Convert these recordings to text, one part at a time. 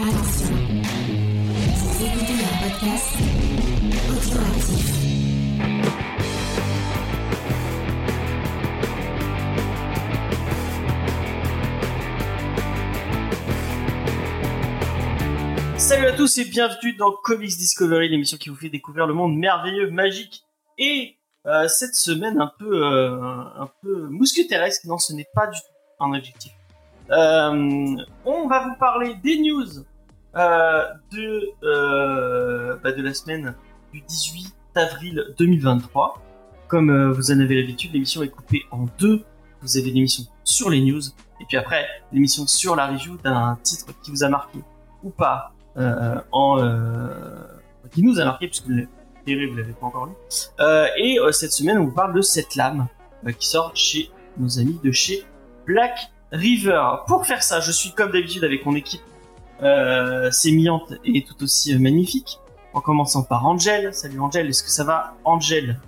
Salut à tous et bienvenue dans Comics Discovery, l'émission qui vous fait découvrir le monde merveilleux, magique et euh, cette semaine un peu euh, un peu. Non, ce n'est pas du tout un objectif. Euh, on va vous parler des news de euh, bah, de la semaine du 18 avril 2023. Comme euh, vous en avez l'habitude, l'émission est coupée en deux. Vous avez l'émission sur les news et puis après l'émission sur la review d'un titre qui vous a marqué ou pas euh, en euh, qui nous a marqué puisque série vous l'avez pas encore lu. Euh, et euh, cette semaine on vous parle de cette lame euh, qui sort chez nos amis de chez Black River. Pour faire ça, je suis comme d'habitude avec mon équipe euh, sémillante et tout aussi euh, magnifique. En commençant par Angel. Salut Angel, est-ce que ça va Angel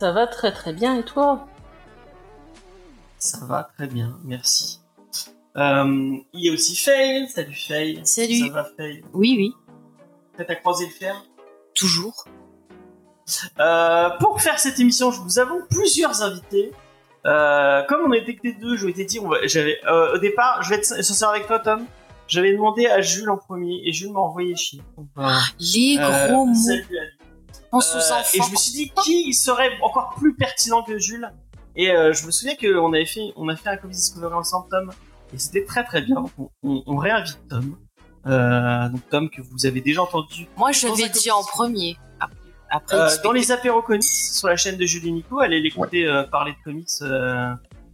Ça va très très bien et toi? Ça va très bien, merci. Euh, il y a aussi Faye. Salut Faye. Salut. Ça va Faye? Oui, oui, Prête à croiser le fer? Toujours. Euh, pour faire cette émission, je vous avons plusieurs invités. Euh, comme on était que les deux, je m'étais dit, va- j'avais au départ, je vais être sincère avec toi, Tom. J'avais demandé à Jules en premier et Jules m'a envoyé chier. Voilà. Les Euh, gros mots. salut à lui. Pense aux Euh, enfants. et je me suis dit qui serait encore plus pertinent que Jules? Et euh, je me souviens qu'on avait fait, on a fait un Comics Discovery ensemble, Tom, et c'était très très bien. Donc, on, on- on réinvite Tom. Euh, donc Tom que vous avez déjà entendu Moi, je un dit en premier. Après, après Euh, dans les apéros comics sur la chaîne de Julie Nico, allez l'écouter euh, parler de comics.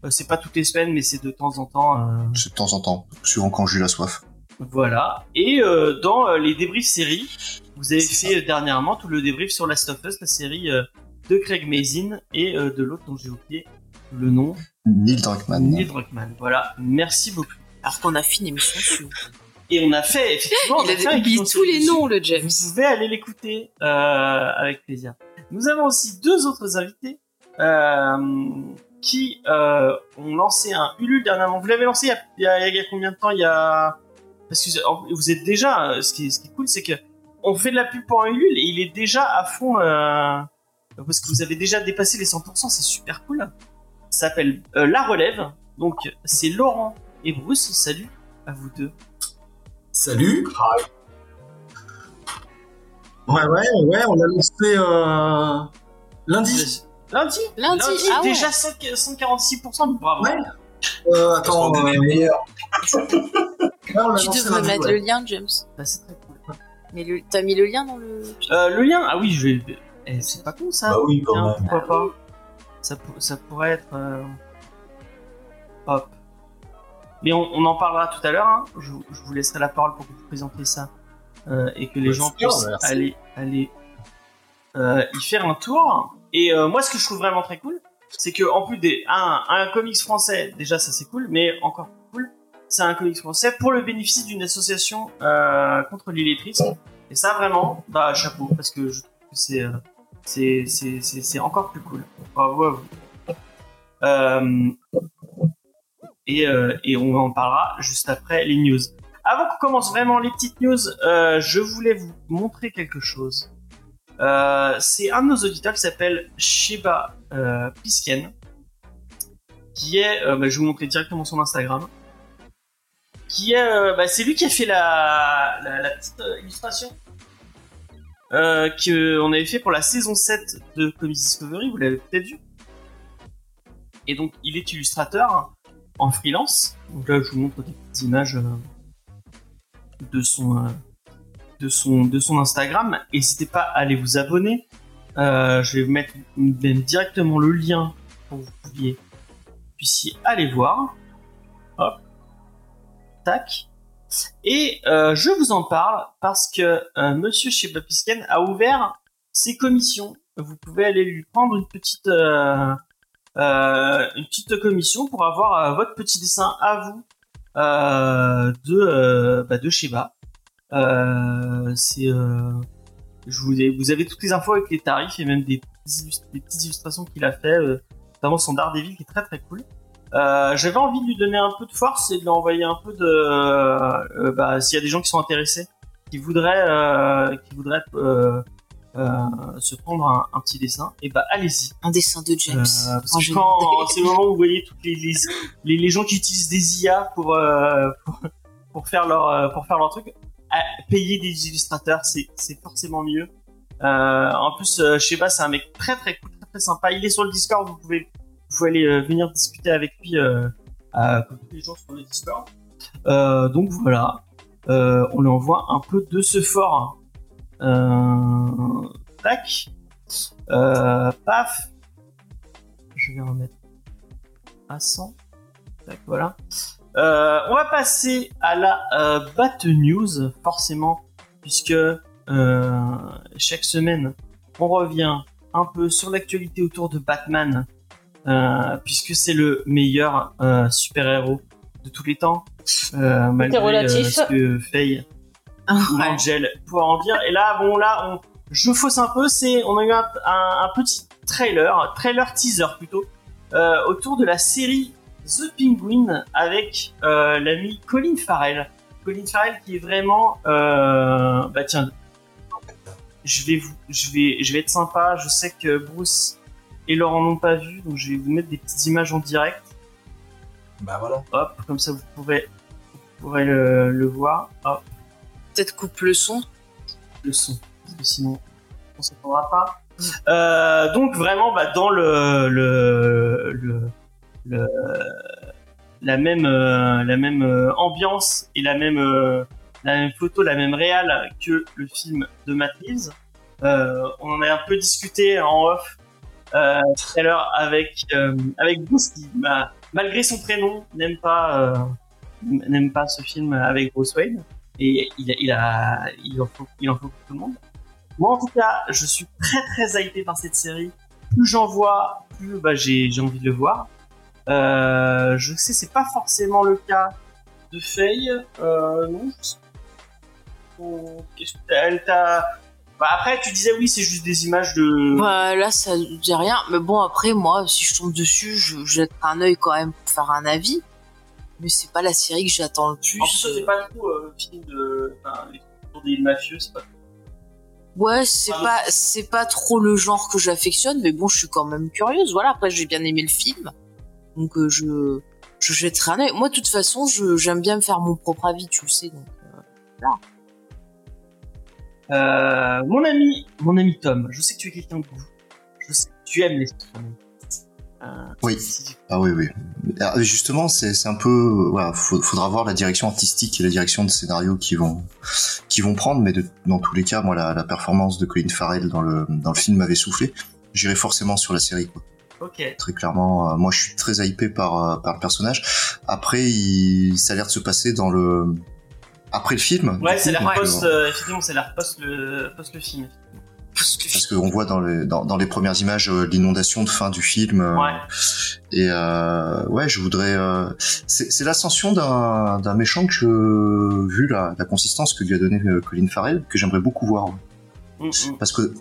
Euh, c'est pas toutes les semaines, mais c'est de temps en temps. euh, C'est de temps en temps, suivant quand j'ai la soif. voilà. Et euh, dans euh, les débriefs séries, vous avez fait euh, dernièrement tout le débrief sur Last of Us, la série euh, de Craig Mazin et euh, de l'autre dont j'ai oublié le nom, Neil Druckmann. Neil Druckmann. Voilà. Merci beaucoup. Alors qu'on a fait une émission sur. Et on a fait effectivement. on Il a fait un a oublié tous les noms, le James. Vous pouvez aller l'écouter euh, avec plaisir. Nous avons aussi deux autres invités euh, qui euh, ont lancé un Ulule dernièrement. Vous l'avez lancé il y, a, il y combien de temps? Il y a parce que vous êtes déjà. euh, Ce qui est, ce qui est cool, c'est que on fait de la pub pour un Ulule et il est déjà à fond euh, parce que vous avez déjà dépassé les 100%. C'est super cool. Ça s'appelle euh, La Relève. Donc c'est Laurent et Bruce. Salut à vous deux. Salut. Ouais, ouais, ouais, on a lancé euh, lundi. Lundi Lundi, ah ouais. déjà 100 146%, bravo. Ouais. Euh, attends, est euh, l'a Tu devrais mettre ouais. le lien, James. Bah, c'est très cool. Mais le... t'as mis le lien dans le. Euh, le lien, ah oui, je vais. Eh, c'est pas con ça. Bah oui, quand même. pourquoi pas ça, pour- ça pourrait être. euh, Hop. Mais on, on en parlera tout à l'heure. hein. Je, vous- je vous laisserai la parole pour que vous présentez ça euh, et que les gens puissent aller, aller euh, y faire un tour. Et euh, moi, ce que je trouve vraiment très cool, c'est que en plus des un, comics français, déjà ça c'est cool, mais encore plus cool, c'est un comics français pour le bénéfice d'une association euh, contre l'illettrisme. Et ça vraiment, bah chapeau, parce que je trouve euh, c'est c'est c'est encore plus cool. Bravo à vous. Euh, et, et on en parlera juste après les news. Avant qu'on commence vraiment les petites news, je voulais vous montrer quelque chose. Euh, c'est un de nos auditeurs qui s'appelle Sheba euh, Pisken, qui est, euh, bah, je vais vous montrer directement son Instagram, qui est, bah, c'est lui qui a fait la, petite illustration qu'on avait fait pour la saison 7 de Comics Discovery, vous l'avez peut-être vu. Et donc, il est illustrateur en freelance. Donc là, je vous montre des petites images de son, de son, de son Instagram. N'hésitez pas à aller vous abonner. Euh, je vais vous mettre même directement le lien pour que vous puissiez aller voir. Tac. Et euh, je vous en parle parce que euh, Monsieur chez Bapisken a ouvert ses commissions. Vous pouvez aller lui prendre une petite, une petite commission pour avoir votre petit dessin à vous de, bah, de Sheba. Euh, c'est, euh, je vous ai, vous avez toutes les infos avec les tarifs et même des, petites illustrations qu'il a fait, euh, notamment son Daredevil qui est très très cool. Euh, J'avais envie de lui donner un peu de force et de lui envoyer un peu de, euh, bah, s'il y a des gens qui sont intéressés, qui voudraient, euh, qui voudraient euh, euh, se prendre un, un petit dessin, et bah allez-y. Un dessin de James. Euh, parce Moi, que quand c'est le moment où vous voyez toutes les, les, les, les gens qui utilisent des IA pour euh, pour, pour faire leur euh, pour faire leur truc, payer des illustrateurs, c'est forcément mieux. Euh, en plus, euh, je sais pas, c'est un mec très très très très sympa. Il est sur le Discord, vous pouvez vous pouvez aller euh, venir discuter avec lui euh, tous les gens sur le Discord. Donc voilà, on lui envoie un peu de ce fort. Tac. Paf. Je vais remettre à 100. Tac, voilà. Euh, on va passer à la euh, Bat News, forcément, puisque euh, chaque semaine, on revient un peu sur l'actualité autour de Batman, euh, puisque c'est le meilleur euh, super-héros de tous les temps, euh, malgré relatif. ce que Faye ou. Angel pouvoir en dire. Et là, bon, là, on, je fausse un peu. C'est, on a eu un, un- un petit trailer, trailer teaser plutôt, euh, autour de la série The Penguin avec euh, l'ami Colin Farrell. Colin Farrell qui est vraiment, euh, bah tiens, je vais vous, je vais, je vais être sympa. Je sais que Bruce et Laurent n'ont pas vu, donc je vais vous mettre des petites images en direct. Bah voilà. Hop, comme ça vous pourrez, vous pourrez le, le voir. Hop. Peut-être coupe le son. le son, parce que sinon on s'entendra pas. Euh, donc vraiment bah, dans le, le, le, le- la même euh, euh, ambiance et la même euh, photo, la même réal que le film de Matt Reeves. Euh, on en a un peu discuté en off euh, tout avec euh, avec Bruce qui bah, malgré son prénom n'aime pas euh, n'aime pas ce film avec Bruce Wayne et il, il, en faut, il en faut pour tout le monde. Moi, en tout cas, je suis très très hypé par cette série. Plus j'en vois, plus bah, j'ai j'ai envie de le voir. Euh, je sais, c'est pas forcément le cas de Faye. Euh, non. Oh, qu'est-ce que t'as- elle t'a- Bah, après, tu disais oui, c'est juste des images de. Bah, là, ça ne dit rien. Mais bon, après, moi, si je tombe dessus, je jette un œil quand même pour faire un avis. Mais c'est pas la série que j'attends le plus. En plus, toi, t'es pas trop euh, film de. Enfin, les des mafieux, c'est pas. Ouais, c'est Ah, pas, c'est pas trop le genre que j'affectionne, mais bon, je suis quand même curieuse. Voilà, après, j'ai bien aimé le film. Donc, euh, je, je jetterai un œil. Moi, de toute façon, je, j'aime bien me faire mon propre avis, tu le sais. Donc, euh, Euh, mon ami, mon ami Tom, je sais que tu es quelqu'un de goût. Je sais que tu aimes les. Euh, Oui. Ah oui, oui. Ah, Justement, c'est c'est un peu, voilà, faut- faudra voir la direction artistique et la direction de scénario qui vont, qui vont prendre, mais de- dans tous les cas, moi, la, la performance de Colin Farrell dans le, dans le film m'avait soufflé. J'irai forcément sur la série, quoi. Ok. Très clairement, euh, moi, je suis très hypé par, euh, par le personnage. Après, il, ça a l'air de se passer dans le, après le film. Ouais, c'est l'air post, euh, euh, effectivement, c'est l'air post le, post le film. parce qu'on voit dans les, dans, dans les premières images euh, l'inondation de fin du film. euh, Ouais. Et euh, ouais, je voudrais. c'est l'ascension d'un méchant que, vu la, la consistance que lui a donné Colin Farrell, que j'aimerais beaucoup voir. Mm, mm. Parce que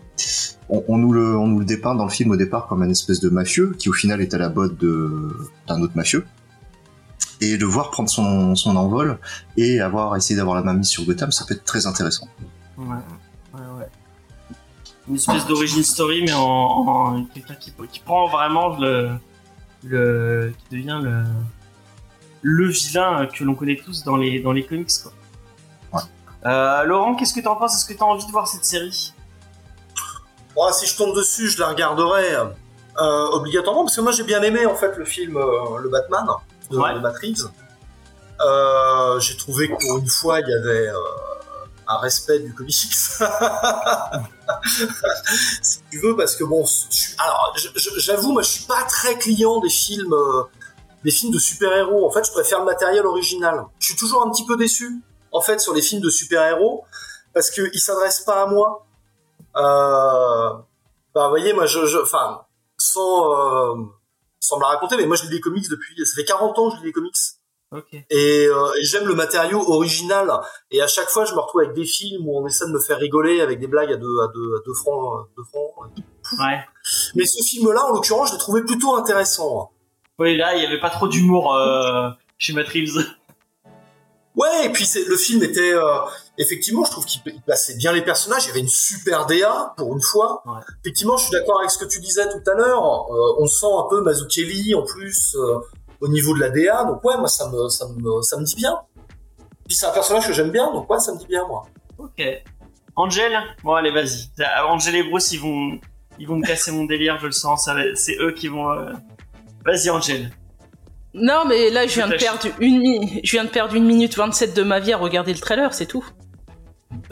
on, on nous le, on nous le dépeint dans le film au départ comme un espèce de mafieux qui au final est à la botte d'un autre mafieux. Et de voir prendre son, son envol et avoir essayé d'avoir la main mise sur Gotham, ça peut être très intéressant. Ouais, ouais, ouais. Une espèce d'origin story, mais en, en quelqu'un qui, qui prend vraiment le, le, qui devient le, le vilain que l'on connaît tous dans les, dans les comics, quoi. Euh, Laurent, qu'est-ce que t'en penses? Est-ce que t'as envie de voir cette série? Bon, si je tombe dessus, je la regarderai euh, obligatoirement parce que moi j'ai bien aimé en fait le film euh, Le Batman de, Ouais. de. Euh, j'ai trouvé que pour une fois il y avait un respect du comics. si tu veux, parce que bon, je alors j'avoue, moi je suis pas très client des films, des films de super-héros. En fait, je préfère le matériel original. Je suis toujours un petit peu déçu en fait sur les films de super-héros parce qu'ils s'adressent pas à moi. Euh, bah, vous voyez, moi, je, enfin, sans, euh, sans me la raconter, mais moi, je lis des comics depuis, ça fait 40 ans que je lis des comics. Ok. Et, euh, et j'aime le matériau original. Et à chaque fois, je me retrouve avec des films où on essaie de me faire rigoler avec des blagues à deux, à deux, à deux francs, euh, deux francs. Ouais. Mais ce film-là, en l'occurrence, je l'ai trouvé plutôt intéressant. Oui, là, il y avait pas trop d'humour euh, chez Matt Reeves. Ouais, et puis c'est, le film était euh, effectivement, je trouve qu'il il plaçait bien les personnages. Il y avait une super DA pour une fois. Ouais. Effectivement, je suis d'accord avec ce que tu disais tout à l'heure. Euh, on sent un peu Mazzucchelli en plus euh, au niveau de la DA. Donc ouais, moi ça me ça me ça me dit bien. Puis c'est un personnage que j'aime bien, donc ouais, ça me dit bien moi. Ok. Angel Bon, allez, vas-y. Angel et Bruce, ils vont, ils vont me casser mon délire, je le sens. C'est eux qui vont. euh, Vas-y, Angel. Non, mais là, je viens de perdre une, mi- je viens de perdre une minute 27 de ma vie à regarder le trailer, c'est tout.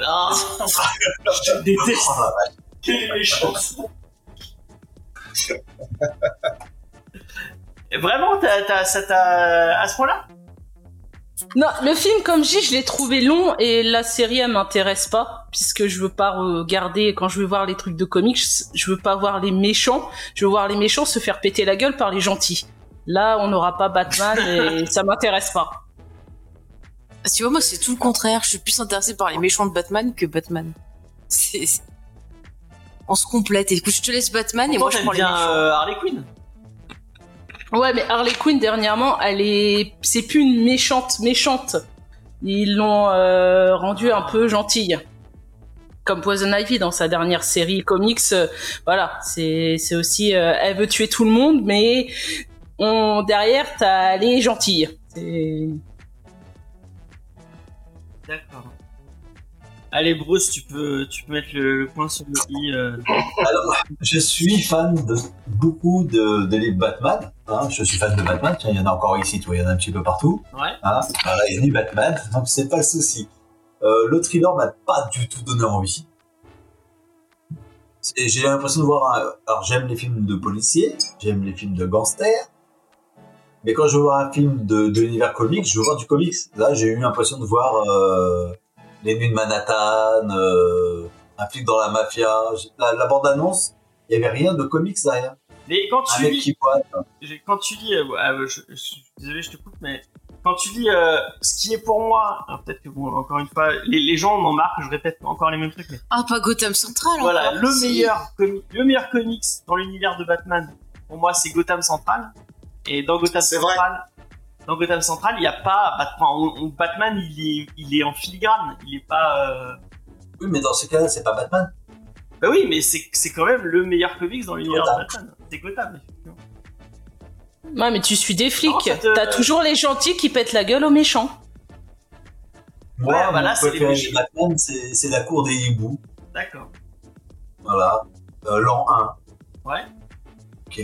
Ah, je te déteste. Oh. Quelle méchance. Vraiment, t'as, t'as, ça t'a. à ce point-là? Non, le film, comme je dis, je l'ai trouvé long et la série, elle m'intéresse pas, puisque je veux pas regarder, quand je veux voir les trucs de comics, je veux pas voir les méchants, je veux voir les méchants se faire péter la gueule par les gentils. Là, on n'aura pas Batman et ça m'intéresse pas. Parce que tu vois, moi, c'est tout le contraire. Je suis plus intéressée par les méchants de Batman que Batman. C'est. On se complète. Écoute, je te laisse Batman et moi, je prends les bien méchants. euh, Harley Quinn. Ouais, mais Harley Quinn, dernièrement, elle est, c'est plus une méchante méchante. Ils l'ont euh, rendue un peu gentille. Comme Poison Ivy dans sa dernière série comics, euh, voilà, c'est c'est aussi, euh, elle veut tuer tout le monde, mais on derrière, t'as elle est gentille. C'est- D'accord. Allez, Bruce, tu peux, tu peux mettre le, le point sur le i. euh. Alors, je suis fan de beaucoup de, de livres Batman. hein. je suis fan de Batman. Tiens, il y en a encore ici, tu vois, il y en a un petit peu partout. Ouais. Hein. Y a du Batman, donc c'est pas le souci. Euh, le thriller m'a pas du tout donné envie. J'ai l'impression de voir un... Alors j'aime les films de policiers, j'aime les films de gangsters, mais quand je veux voir un film de, de l'univers comics, je veux voir du comics. Là, j'ai eu l'impression de voir euh, Les Nuits de Manhattan, euh, Un flic dans la mafia. La, la bande-annonce, il y avait rien de comics derrière. Mais quand Un tu mec lis, qui quand tu lis, euh, ah, euh, je, je suis désolé, je te coupe, mais quand tu lis euh, ce qui est pour moi, alors peut-être que bon, encore une fois, les, les gens m'en marquent, je répète encore les mêmes trucs, mais Ah, pas Gotham Central. voilà, encore. le meilleur, comi- le meilleur comics dans l'univers de Batman, pour moi, c'est Gotham Central. Et dans Gotham. Central, dans Gotham Central, il n'y a pas Batman. on- on- Batman, il est, il est en filigrane, il est pas. euh, Oui, mais dans ce cas-là, c'est pas Batman. Bah oui, mais c'est c'est quand même le meilleur comics dans l'univers de. Batman. C'est Gotham, effectivement. Ouais, mais tu suis des flics. Te- T'as toujours les gentils qui pètent la gueule aux méchants. Moi, Ouais, bah là, c'est les Batman, c'est c'est la cour des hiboux. D'accord. Voilà. Euh, L'an 1. Ouais. Ok.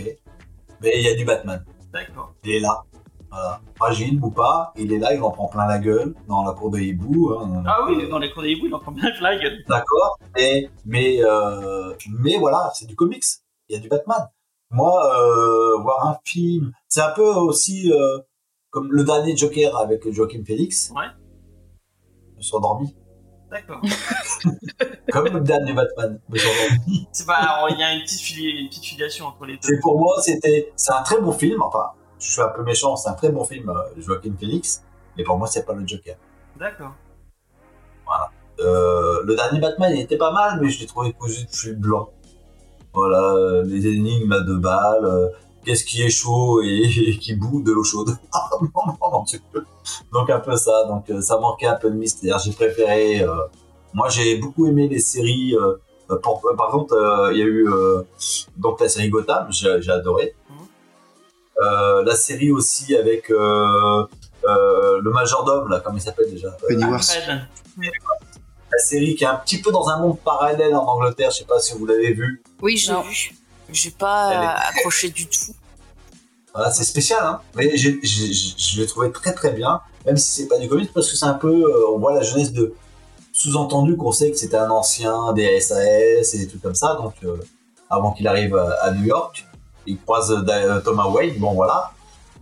Mais il y a du Batman. D'accord. Il est là. Voilà. Fragile ou pas, il est là, il en prend plein la gueule dans la cour des hiboux. hein. Ah oui, dans les cours des hiboux, il en prend plein la gueule. D'accord. Et mais euh, mais voilà, c'est du comics. Il y a du Batman. Moi, euh, voir un film, c'est un peu aussi euh, comme le dernier Joker avec Joaquin Phoenix. Ouais. Je me suis endormi. D'accord. Comme le dernier Batman. C'est pas, il y a une petite, fili- une petite filiation entre les deux. C'est pour moi, c'était, c'est un très bon film. Enfin, je suis un peu méchant, c'est un très bon film, euh, Joaquin Phoenix. Mais pour moi, c'est pas le Joker. D'accord. Euh, le dernier Batman, il était pas mal, mais je l'ai trouvé cousu de fil blanc. Voilà, euh, les énigmes à deux balles. Qu'est-ce qui est chaud et, et qui bout de l'eau chaude Ah. Donc un peu ça, donc euh, ça manquait un peu de mystère. J'ai préféré. euh, moi, j'ai beaucoup aimé les séries. euh, euh, par, contre, euh, il y a eu euh, donc la série Gotham, j'ai j'ai adoré. Mhm. Euh, la série aussi avec euh, euh, le majordome là, comment il s'appelle déjà? Pennyworth. La série qui est un petit peu dans un monde parallèle en Angleterre, je sais pas si vous l'avez vu. Oui, j'ai Non. vu. J'ai pas est- accroché du tout. Voilà, c'est spécial, hein. Mais je l'ai trouvé très très bien, même si c'est pas du comics, parce que c'est un peu, euh, on voit la jeunesse de sous-entendu qu'on sait que c'était un ancien des SAS et des trucs comme ça, donc euh, avant qu'il arrive à, à New York, il croise euh, Thomas Wayne, bon voilà.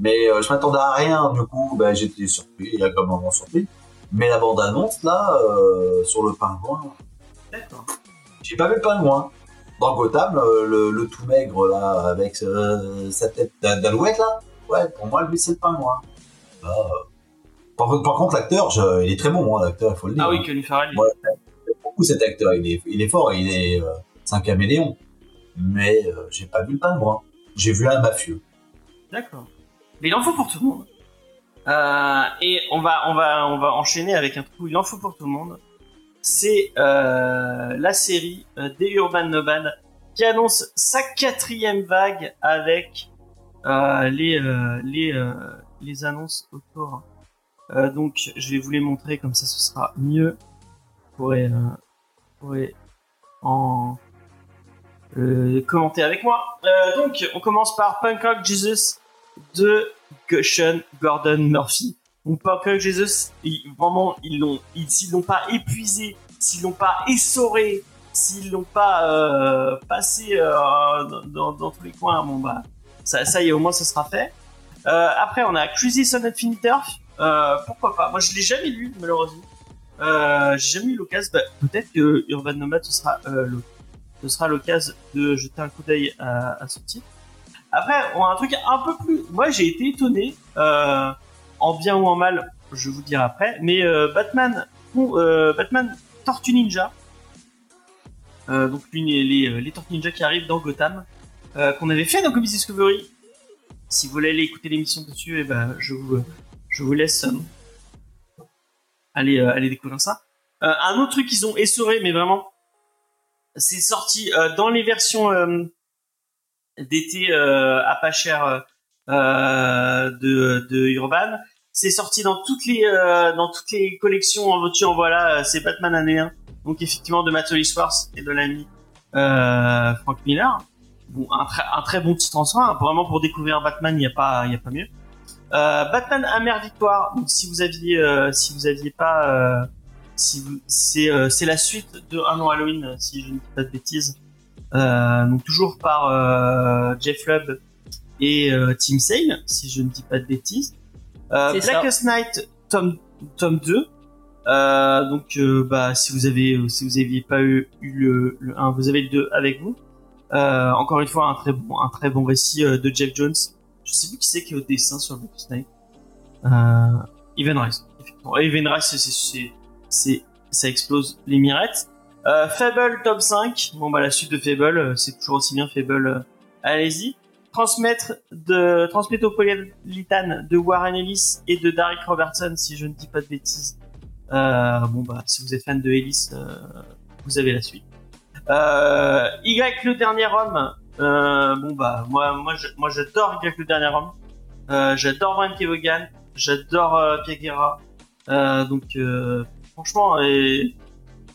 Mais euh, je m'attendais à rien, du coup, ben, j'étais surpris, agréablement surpris. Mais la bande-annonce, là, euh, sur le pingouin, D'accord. J'ai pas vu le pingouin. Dans Gotham, le, tout maigre là, avec euh, sa tête d'a- d'alouette là, ouais, pour moi lui c'est le pingouin. Là, euh, Par, par contre, l'acteur, il est très bon, hein, l'acteur, il faut le dire. Ah oui, Colin Farrell. il- Ouais. J'aime beaucoup cet acteur, il est, il est fort, il est, euh, c'est un caméléon. Mais euh, j'ai pas vu le pingouin. J'ai vu un mafieux. D'accord. mais il en faut pour tout le monde. Et on va, on va, on va enchaîner avec un truc où il en faut pour tout le monde. C'est euh, la série euh, des Urban Nomad qui annonce sa quatrième vague avec euh, les les les annonces autour. Donc je vais vous les montrer comme ça, ce sera mieux. Vous pourrez, vous pourrez en commenter avec moi. Donc on commence par Punk Rock Jesus de Gushen Gordon Murphy. Donc Punk Rock Jesus, ils- vraiment ils l'ont, ils- s'ils l'ont pas épuisé, s'ils l'ont pas essoré, s'ils l'ont pas euh, passé euh, dans, dans- tous les coins, bon bah ça, ça y est, au moins ça sera fait. Euh, après, on a Crazy Son Infinite Earth. Euh, pourquoi pas? Moi, je l'ai jamais lu, malheureusement. Euh, j'ai jamais eu l'occasion. Bah, Peut-être que Urban Nomad, ce sera euh, le- ce sera l'occasion de jeter un coup d'œil à, à ce titre. Après, on a un truc un peu plus. Moi, j'ai été étonné, euh, en bien ou en mal, je vous dirai après. Mais euh, Batman, euh, Batman Tortue Ninja. Euh, donc les, les, les Tortues Ninja qui arrivent dans Gotham qu'on avait fait dans Comics Discovery. Si vous voulez aller écouter l'émission dessus, eh ben, je vous, laisse aller, découvrir ça. Un autre truc qu'ils ont essoré, mais vraiment, c'est sorti dans les versions d'été à pas cher de Urban. C'est sorti dans toutes les euh, dans toutes les collections en veux-tu en voilà. euh, C'est Batman année 1. Donc effectivement de Matt Hollisworth et de l'ami euh, Frank Miller bon, un, un très bon titre en soi. hein. Vraiment pour découvrir Batman, il n'y a pas, il a pas mieux. Batman Amère Victoire. Donc si vous aviez, si vous aviez pas, si c'est, euh, la suite de Un an Halloween, si je ne dis pas de bêtises. Euh, donc toujours par euh, Jeff Lubb et Tim Sale, si je ne dis pas de bêtises. Euh. Blackest Night, tome, tome 2. Euh, donc, euh, bah, si vous avez, si vous aviez pas eu, eu le, le 1, vous avez le 2 avec vous. Euh, encore une fois, un très bon, un très bon récit euh, de Jeff Jones. Je sais plus qui c'est qui est au dessin sur Blackest Night. Euh, Even Rice. effectivement. Even Rice, c'est, ça explose les mirettes. Euh, Fable top 5. Bon, bah, la suite de Fable, euh, c'est toujours aussi bien Fable. euh, allez-y. Transmettre de, Transmétropolitan de Warren Ellis et de Derek Robertson, si je ne dis pas de bêtises. Euh, bon, bah, si vous êtes fan de Ellis, euh, vous avez la suite. Euh, y le dernier homme. Euh, bon bah moi moi je- moi j'adore Y le dernier homme. Euh, j'adore Brian Kevogan. J'adore euh, Piaguera. Donc franchement et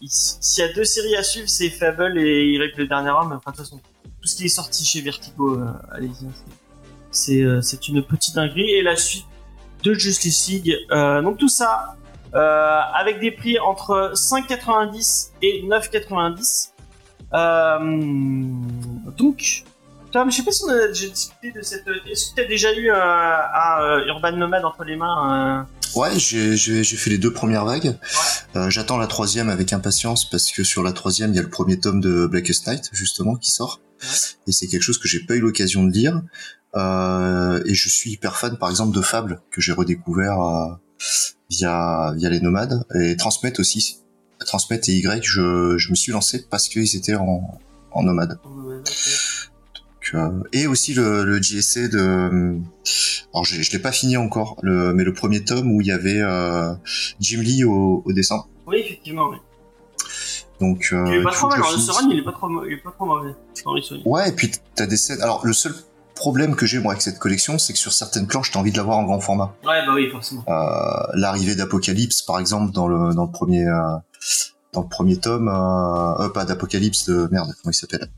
il- s'il y a deux séries à suivre c'est Fable et Y le dernier homme. Enfin de toute façon ce qui est sorti chez Vertigo euh, allez-y. hein, c'est- euh, c'est une petite dinguerie et la suite de Justice League. Euh, donc tout ça avec des prix entre 5,90 et 9,90. Euh, donc, Tom, je sais pas si on a déjà discuté de cette. Est-ce que tu as déjà eu un, Urban Nomad entre les mains Ouais, j'ai j'ai- j'ai fait les deux premières vagues. Euh, J'attends la troisième avec impatience parce que sur la troisième, il y a le premier tome de Blackest Night, justement, qui sort. Et c'est quelque chose que j'ai pas eu l'occasion de lire. Euh, et je suis hyper fan, par exemple, de Fable, que j'ai redécouvert euh, via, via les nomades. Et Transmet aussi. Transmet et Y, je, je me suis lancé parce qu'ils étaient en, en nomade. Donc, euh, et aussi le, le JSA de... Alors je, je l'ai pas fini encore, le, mais le premier tome où il y avait euh, Jim Lee au, au dessin. Oui, effectivement. Oui. Donc, euh, il est pas trop mal, alors, le il est pas trop, il est pas trop mauvais. Ouais, et puis t'as des scènes. Alors le seul problème que j'ai moi avec cette collection, c'est que sur certaines planches, t'as envie de l'avoir en grand format. Ouais, bah oui, forcément. Euh, L'arrivée d'Apocalypse, par exemple, dans le dans le premier euh, dans le premier tome, euh, euh, pas d'Apocalypse, de merde, comment il s'appelle?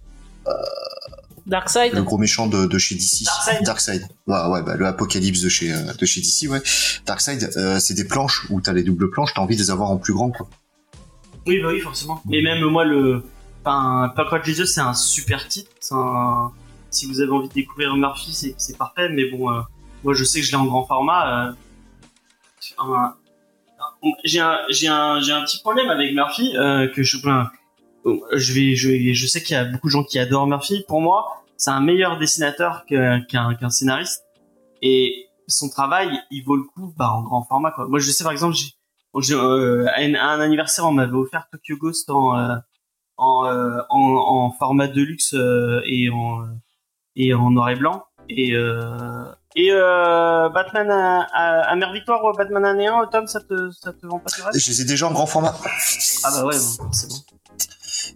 Darkseid Le gros méchant de, de chez DC. Darkseid. Darkseid. Ouais, ouais, bah, le Apocalypse de chez euh, de chez DC, ouais. Darkseid, euh, c'est des planches où t'as les doubles planches, t'as envie de les avoir en plus grand, quoi. Oui, bah oui, forcément. Mais même moi, le. Enfin, Rock Jesus, c'est un super titre. un- Si vous avez envie de découvrir Murphy, c'est c'est parfait. Mais bon, euh, moi, je sais que je l'ai en grand format. euh, un- J'ai un, j'ai un, j'ai un petit problème avec Murphy euh, que je, ben, je vais, je, je sais qu'il y a beaucoup de gens qui adorent Murphy. Pour moi, c'est un meilleur dessinateur qu'un qu'un scénariste. Et son travail, il vaut le coup bah, en grand format. Quoi. Moi, je sais par exemple, j'ai euh, à, un, à anniversaire, on m'avait offert Tokyo Ghost en euh, en, euh, en, en format de luxe euh, et en et en noir et blanc. Et euh, Et euh, Batman à, à, à Mère Victoire ou Batman année 1, Tom, ça te, ça te vend pas du rêve? Je les ai déjà en grand format. Ah bah ouais, bon, c'est bon.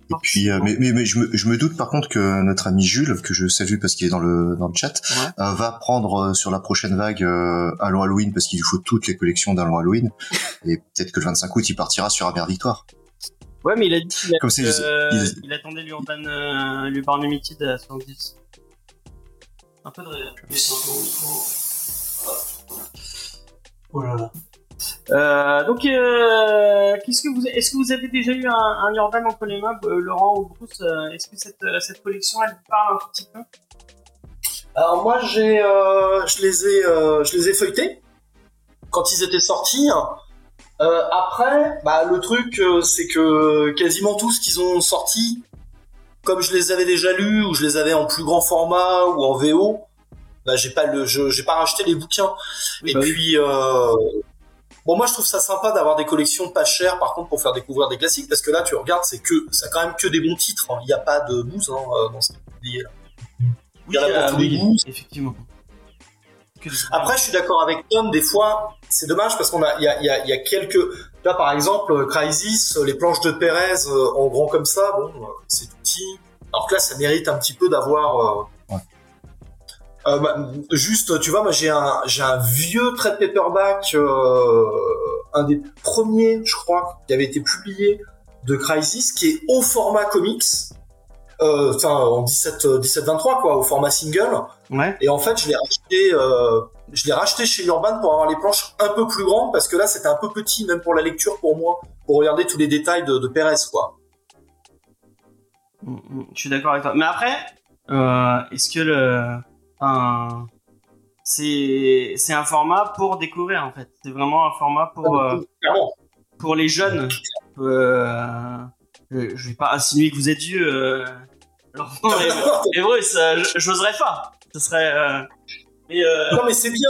Et puis, euh, mais, mais, mais je, me, je me doute par contre que notre ami Jules, que je salue parce qu'il est dans le dans le chat, Ouais. euh, va prendre euh, sur la prochaine vague euh, Halo Halloween parce qu'il lui faut toutes les collections d'Halo Halloween. Et peut-être que le 25 août, il partira sur Amère Victoire. Ouais, mais il a dit qu'il a- Comme euh, il- il attendait l'Urban euh, l'Urban Limited à 70. Un peu de. Oh là là. Euh, donc, euh, qu'est-ce que vous, est-ce que vous avez déjà eu un, un Urban entre les mains, euh, Laurent ou Bruce Est-ce que cette, cette collection, elle vous parle un petit peu? Alors moi j'ai, euh, je les ai, euh, je les ai feuilletés quand ils étaient sortis. Euh, après, bah, le truc euh, c'est que quasiment tout ce qu'ils ont sorti, comme je les avais déjà lus ou je les avais en plus grand format ou en VO, bah j'ai pas le, je- j'ai pas racheté les bouquins. Oui, Et bah oui. puis euh, bon moi je trouve ça sympa d'avoir des collections pas chères par contre pour faire découvrir des classiques parce que là tu regardes c'est que ça a quand même que des bons titres. hein. Il n'y a pas de bouse hein, euh, dans ce qui est publié là. Oui, y en a pour euh, tous les goûts. effectivement. Après, je suis d'accord avec Tom, des fois, c'est dommage parce qu'on a, il y a, il y, a, il y a quelques, là, par exemple, euh, Crysis, euh, les planches de Pérez en grand comme ça, bon, c'est tout petit. Alors que là, ça mérite un petit peu d'avoir, euh, bah, juste, tu vois, moi, j'ai un, j'ai un vieux trade paperback, euh, un des premiers, je crois, qui avait été publié de Crysis, qui est au format comics, euh, enfin, en 17, euh, 17-23, quoi, au format single. Ouais. Et en fait, je l'ai racheté, je l'ai racheté chez Urban pour avoir les planches un peu plus grandes parce que là, c'était un peu petit, même pour la lecture pour moi, pour regarder tous les détails de, de Pérez, quoi. Mm, mm, Je suis d'accord avec toi. Mais après, est-ce que le, enfin, c'est, c'est un format pour découvrir en fait. C'est vraiment un format pour, euh, Clairement. pour les jeunes. Euh, je, je vais pas insinuer que vous êtes vieux. Euh, et, et Bruce, euh, j'oserais pas. Ce serait. Euh, mais euh, non, mais c'est bien.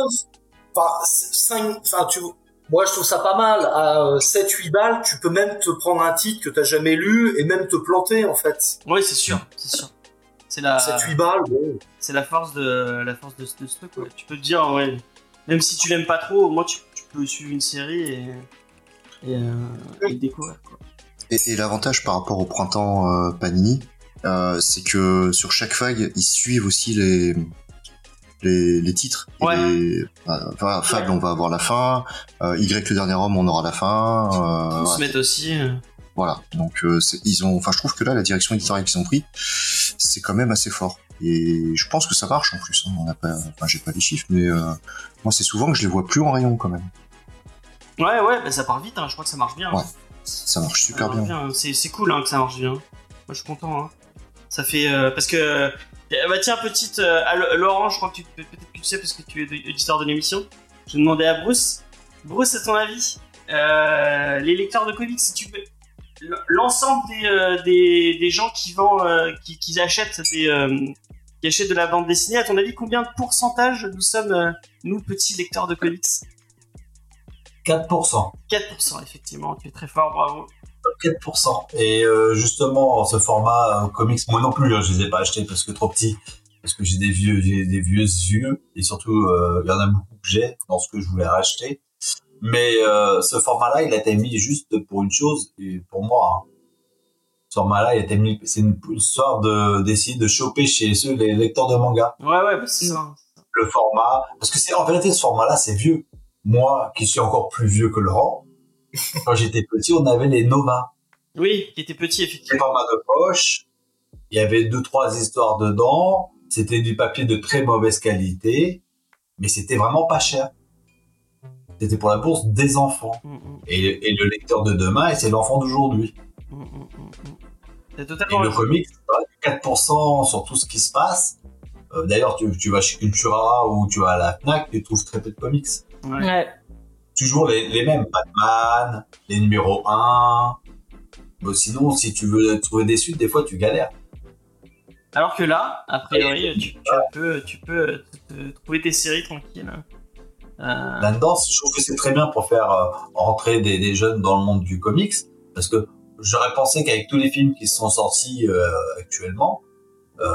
Enfin, c'est- cinq- enfin, tu, moi, je trouve ça pas mal. À 7-8 balles, tu peux même te prendre un titre que t'as jamais lu et même te planter, en fait. oui, c'est sûr, c'est sûr. C'est la, 7-8 balles, bon. c'est la force de la force de, ce- de ce truc. ouais. Tu peux te dire, ouais, même si tu l'aimes pas trop, au moins tu, tu peux suivre une série et, et, euh, et découvrir. Quoi. Et, et l'avantage par rapport au printemps euh, Panini, euh, c'est que sur chaque vague, ils suivent aussi les les, les titres. Ouais. les- enfin, Fable, on va avoir la fin. euh, y le dernier homme, on aura la fin. euh, Ils se mettent aussi. Voilà. Donc euh, ils ont. Enfin, je trouve que là, la direction éditoriale qu'ils ont pris, c'est quand même assez fort. Et je pense que ça marche en plus. hein. On pas. Enfin, j'ai pas les chiffres, mais euh, moi, c'est souvent que je les vois plus en rayon quand même. Ouais, ouais, bah, ça part vite. Hein. Je crois que ça marche bien. Ouais. Ça marche Ça super marche bien. C'est, c'est cool hein, que ça marche bien. Moi, je suis content. Hein. Ça fait euh, parce que euh, bah tiens petite euh, Laurent, je crois que tu peut-être que tu sais parce que tu es auditeur de l'émission. Je demandais à Bruce. Bruce, à ton avis, les lecteurs de comics, si tu peux, l'ensemble des, euh, des, des gens qui vendent, euh, qui, qui achètent des euh, qui achètent de la bande dessinée, à ton avis, combien de pourcentage nous sommes nous petits lecteurs de comics? 4%. 4%, effectivement. Tu es très fort, bravo. 4%. Et justement, ce format comics, moi non plus, hein, je les ai pas achetés parce que trop petits, parce que j'ai des vieux, j'ai des vieux yeux, et surtout, il y en a beaucoup que j'ai dans ce que je voulais racheter. Mais euh, ce format-là, il a été mis juste pour une chose, et pour moi, hein. ce format-là, il a été mis, c'est une histoire de d'essayer de choper chez ceux les lecteurs de manga Ouais, ouais, bah, c'est ça. le format, parce que c'est en vérité ce format-là, c'est vieux. Moi, qui suis encore plus vieux que Laurent, quand j'étais petit, on avait les Nova. Oui, qui était petit, les effectivement. formats de poche. Il y avait deux, trois histoires dedans. C'était du papier de très mauvaise qualité, mais c'était vraiment pas cher. C'était pour la bourse des enfants. Mm, mm, Et, et le lecteur de demain, et c'est l'enfant d'aujourd'hui. mm, mm, mm, mm. Et le comics, c'est 4% sur tout ce qui se passe. Euh, D'ailleurs, tu, tu vas chez Cultura ou tu vas à la Fnac, tu trouves très peu de comics. Ouais. Ouais. Toujours les, les mêmes. Batman, les numéros 1. Bon, sinon, si tu veux trouver des suites, des fois, tu galères. Alors que là, a priori, tu, tu peux, tu peux te, te trouver tes séries tranquilles. hein. Euh, là-dedans, je trouve que c'est très bien pour faire euh, rentrer des, des jeunes dans le monde du comics, parce que j'aurais pensé qu'avec tous les films qui sont sortis euh, actuellement, euh,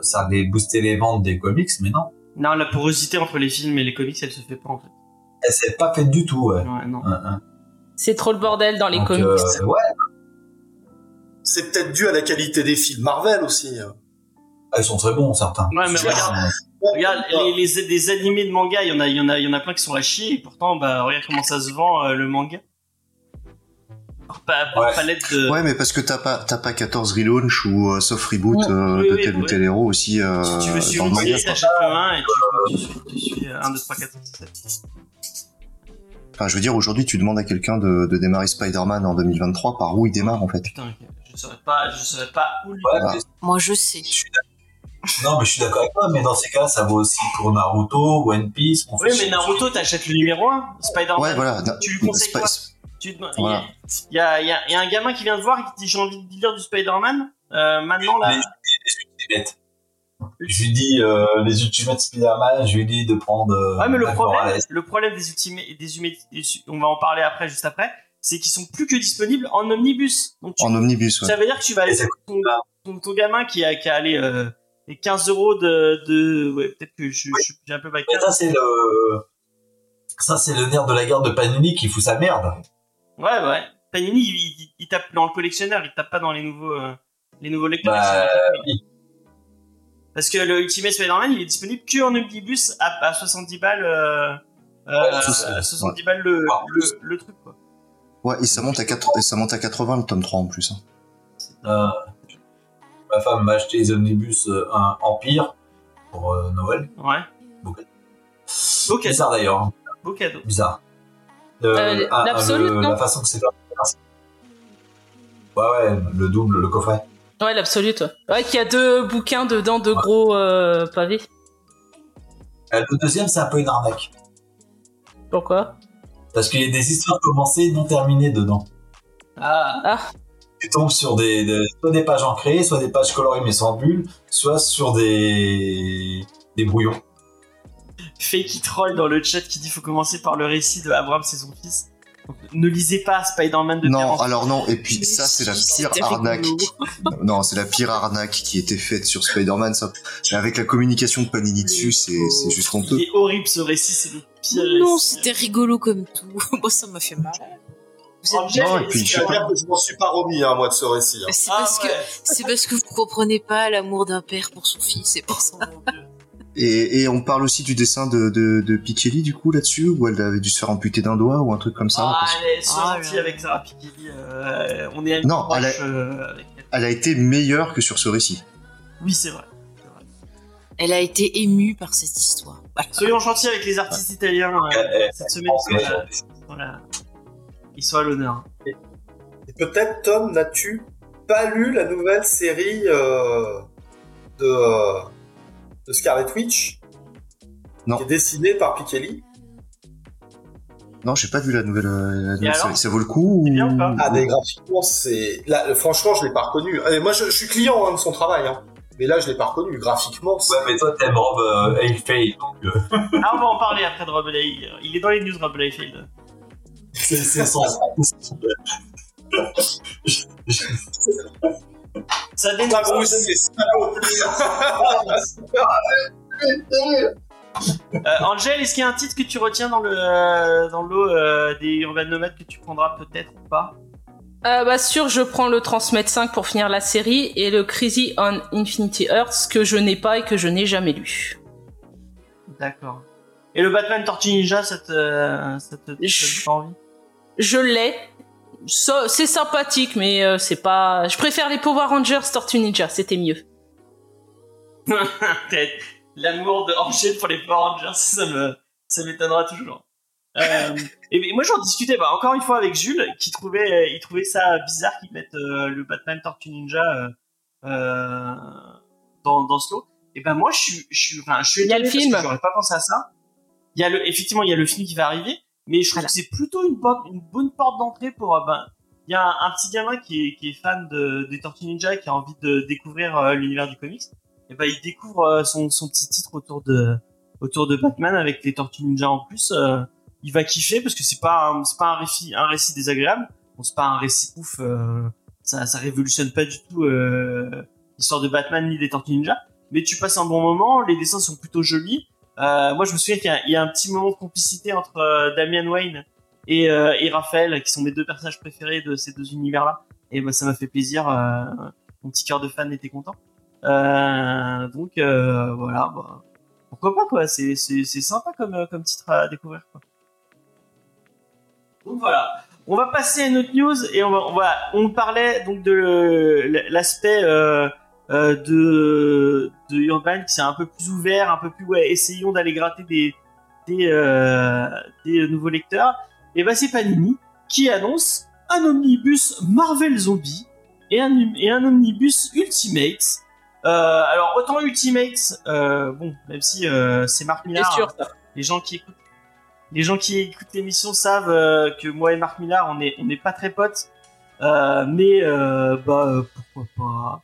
ça allait booster les ventes des comics, mais non. Non, la porosité entre les films et les comics, elle se fait pas en fait. Elle s'est pas faite du tout, ouais. Ouais, non. Hein, hein. C'est trop le bordel dans les Donc, comics. euh, ouais, C'est peut-être dû à la qualité des films Marvel aussi. Hein. ils sont très bons, certains. Ouais, mais Je- regarde, Regarde, les, les, des animés de manga, il y en a, il y en a, il y en a plein qui sont à chier, et pourtant, bah, regarde comment ça se vend, euh, le manga. Par, pa- par Ouais. palette de... Ouais, mais parce que t'as pas, t'as pas 14 relaunch ou euh, soft reboot Ouais. euh, Oui, de oui, tel ou oui. tel héros aussi euh, si tu veux dans suivre le une manga. série, t'achètes le 1 et tu, tu, suis- tu suis euh, 1, 2, 3, 4, 5, 7. Enfin, je veux dire, aujourd'hui, tu demandes à quelqu'un de, de démarrer Spider-Man en 2023, par où il démarre en fait Putain, je saurais pas, je saurais pas où lui. Ouais, Moi, je sais. Non, mais je suis d'accord avec toi, mais dans ces cas, ça vaut aussi pour Naruto, One Piece. Oui, mais. Naruto, t'achètes le numéro 1, Spider-Man. Ouais, voilà. Tu lui conseilles quoi Tu te- il, y Voilà. a, il, y a, il y a- il y a un gamin qui vient te voir et qui dit j'ai envie de lire du Spider-Man. Euh, maintenant, là, Les, les Ultimates. Je lui dis euh, les Ultimates Spider-Man, je lui dis de prendre. euh, Ouais, mais le problème, le problème des ultimes, des humains, on va en parler après, juste après, c'est qu'ils sont plus que disponibles en omnibus. Donc, tu- En omnibus, ouais. ça veut dire que tu vas aller ton, ton, ton gamin qui a, qui a allé, les 15 euros de, de, ouais, peut-être que je, je, j'ai un peu. Mais ça, c'est le. Ça, c'est le nerf de la guerre de Panini qui fout sa merde. Ouais, ouais. Panini, il, il, il tape dans le collectionneur, il tape pas dans les nouveaux, euh, les nouveaux lecteurs. Bah, oui. Parce que le Ultimate Spider-Man, il est disponible que en omnibus à, à 70 balles, euh, euh, Ouais, c'est- à 70 balles le, le truc, quoi. Ouais, et ça monte à 4, et ça monte à 80 le tome 3 en plus. hein. Euh, ma femme m'a acheté les omnibus euh, un Empire pour euh, Noël. Ouais. Beau Beau cadeau. Bizarre d'ailleurs. hein. Beau cadeau. Bizarre. Euh, Euh, ah, l'Absolute, le- non La façon que c'est fait. Ouais, ouais, le double, le coffret. Ouais, l'absolute. Ouais, qu'il y a deux bouquins dedans, deux gros euh, pavés. Euh, Le deuxième, c'est un peu une arnaque. Pourquoi? Parce qu'il y a des histoires commencées non terminées dedans. Ah. Ah, Tu tombes sur des, des- soit des pages ancrées, soit des pages colorées mais sans bulles, soit sur des, des brouillons. Fake troll dans le chat qui dit faut commencer par le récit de Abraham c'est son fils. Donc, ne lisez pas Spider-Man de Non, alors non, et puis ça, c'est la pire arnaque. Non, c'est la pire arnaque qui était faite sur Spider-Man. Ça. Mais avec la communication de Panini dessus, c'est c'est juste honteux. Il est horrible ce récit, c'est le pire Non, récit. c'était rigolo comme tout. Moi, ça m'a fait marrer. Vous êtes- Angel, Non, et puis, je que- dire que je m'en suis pas remis, hein, moi, de ce récit. hein. C'est Ah, parce que ouais. c'est parce que vous comprenez pas l'amour d'un père pour son fils, c'est pour ça. Et, et on parle aussi du dessin de, de, de Pichelli, du coup, là-dessus, où elle avait dû se faire amputer d'un doigt ou un truc comme ça. Ah, parce- elle est Ah, gentille là. avec Sarah Pikeli. Euh, on est Non, elle euh, avec elle. Elle a été meilleure que sur ce récit. Oui, c'est vrai. Elle a été émue par cette histoire. Voilà. Soyons gentils avec les artistes italiens euh, Euh, cette semaine. Ils sont, à- ils sont à- l'honneur. Et peut-être, Tom, n'as-tu pas lu la nouvelle série euh, de, euh, de Scarlet Witch? Non. Qui est dessinée par Pikeli. Non, j'ai pas vu la nouvelle, euh, la nouvelle alors série. Ça vaut le coup bien ou- pas Ah, mais graphiquement, c'est. Là, franchement, je l'ai pas reconnu. Et moi, je, je suis client hein, de son travail, hein. Mais là, je l'ai pas reconnu. Graphiquement, c'est. Ouais, mais toi, t'aimes Rob euh, Liefeld, donc Ah, on va en parler après de Rob Liefeld. Il est dans les news, Rob Liefeld. C'est son. Ça Ah, dénonce. gros, c'est salaud. Euh, Angel, est-ce qu'il y a un titre que tu retiens dans le euh, dans l'eau euh, des Urban Nomades que tu prendras peut-être ou pas? Euh, bah sûr, je prends le Transmet 5 pour finir la série et le Crazy on Infinity Earths que je n'ai pas et que je n'ai jamais lu. D'accord. Et le Batman Tortue Ninja, ça te, euh, ça te, ça envie? Je l'ai. C'est sympathique, mais euh, c'est pas. Je préfère les Power Rangers Tortue Ninja, c'était mieux. L'amour de Angel pour les Power Rangers, ça me, ça m'étonnera toujours. Euh, et moi j'en discutais bah, encore une fois avec Jules qui trouvait, il trouvait ça bizarre qu'ils mettent euh, le Batman Tortue Ninja euh, euh, dans, dans ce lot. Et ben moi je suis, je suis, enfin je suis Il y a le film. j'aurais pas pensé à ça. Il y a le, effectivement il y a le film qui va arriver, mais je trouve Voilà. que c'est plutôt une, porte, une bonne porte d'entrée pour euh, ben il y a un, un petit gamin qui est, qui est fan de, des Tortues Ninja qui a envie de découvrir euh, l'univers du comics et ben il découvre euh, son, son petit titre autour de autour de Batman avec les Tortues Ninja en plus. euh, il va kiffer parce que c'est pas un- c'est pas un récit un récit désagréable. Bon, c'est pas un récit ouf. euh, ça ça révolutionne pas du tout euh, l'histoire de Batman ni des Tortues Ninja. Mais tu passes un bon moment. Les dessins sont plutôt jolis Euh, moi, je me souviens qu'il y y, a un petit moment de complicité entre euh, Damian Wayne et, euh, et Raphaël, qui sont mes deux personnages préférés de ces deux univers-là. Et bah, ça m'a fait plaisir. euh, mon petit cœur de fan était content. Euh, donc voilà, bah, pourquoi pas quoi. C'est sympa comme comme titre à découvrir quoi. Donc voilà. On va passer à une autre news et on va on va on parlait donc de l'aspect euh, de de Urban qui c'est un peu plus ouvert, un peu plus ouais, essayons d'aller gratter des des euh, des nouveaux lecteurs. Et bah c'est Panini qui annonce un omnibus Marvel Zombie et un et un omnibus Ultimate. Euh, alors autant Ultimate, euh, bon même si euh, c'est Marc C'est Millar, sûr, ça. les gens qui écoutent les gens qui écoutent l'émission savent euh, que moi et Marc Millard on est on n'est pas très potes Euh, mais euh, bah euh, pourquoi pas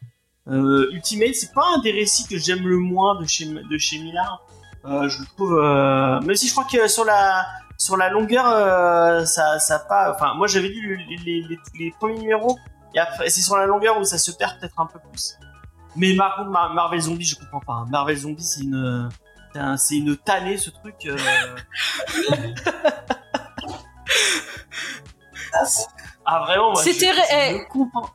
euh, Ultimate c'est pas un des récits que j'aime le moins de chez de chez Millard Euh, je le trouve euh, même si je crois que sur la sur la longueur euh, ça ça pas enfin moi j'avais lu les, les, les, les premiers numéros et après c'est sur la longueur où ça se perd peut-être un peu plus mais par contre Mar- Marvel Zombie je comprends pas hein. Marvel Zombie c'est une c'est un- c'est une tannée ce truc Ah vraiment moi, C'était je- ré- je ne comprends.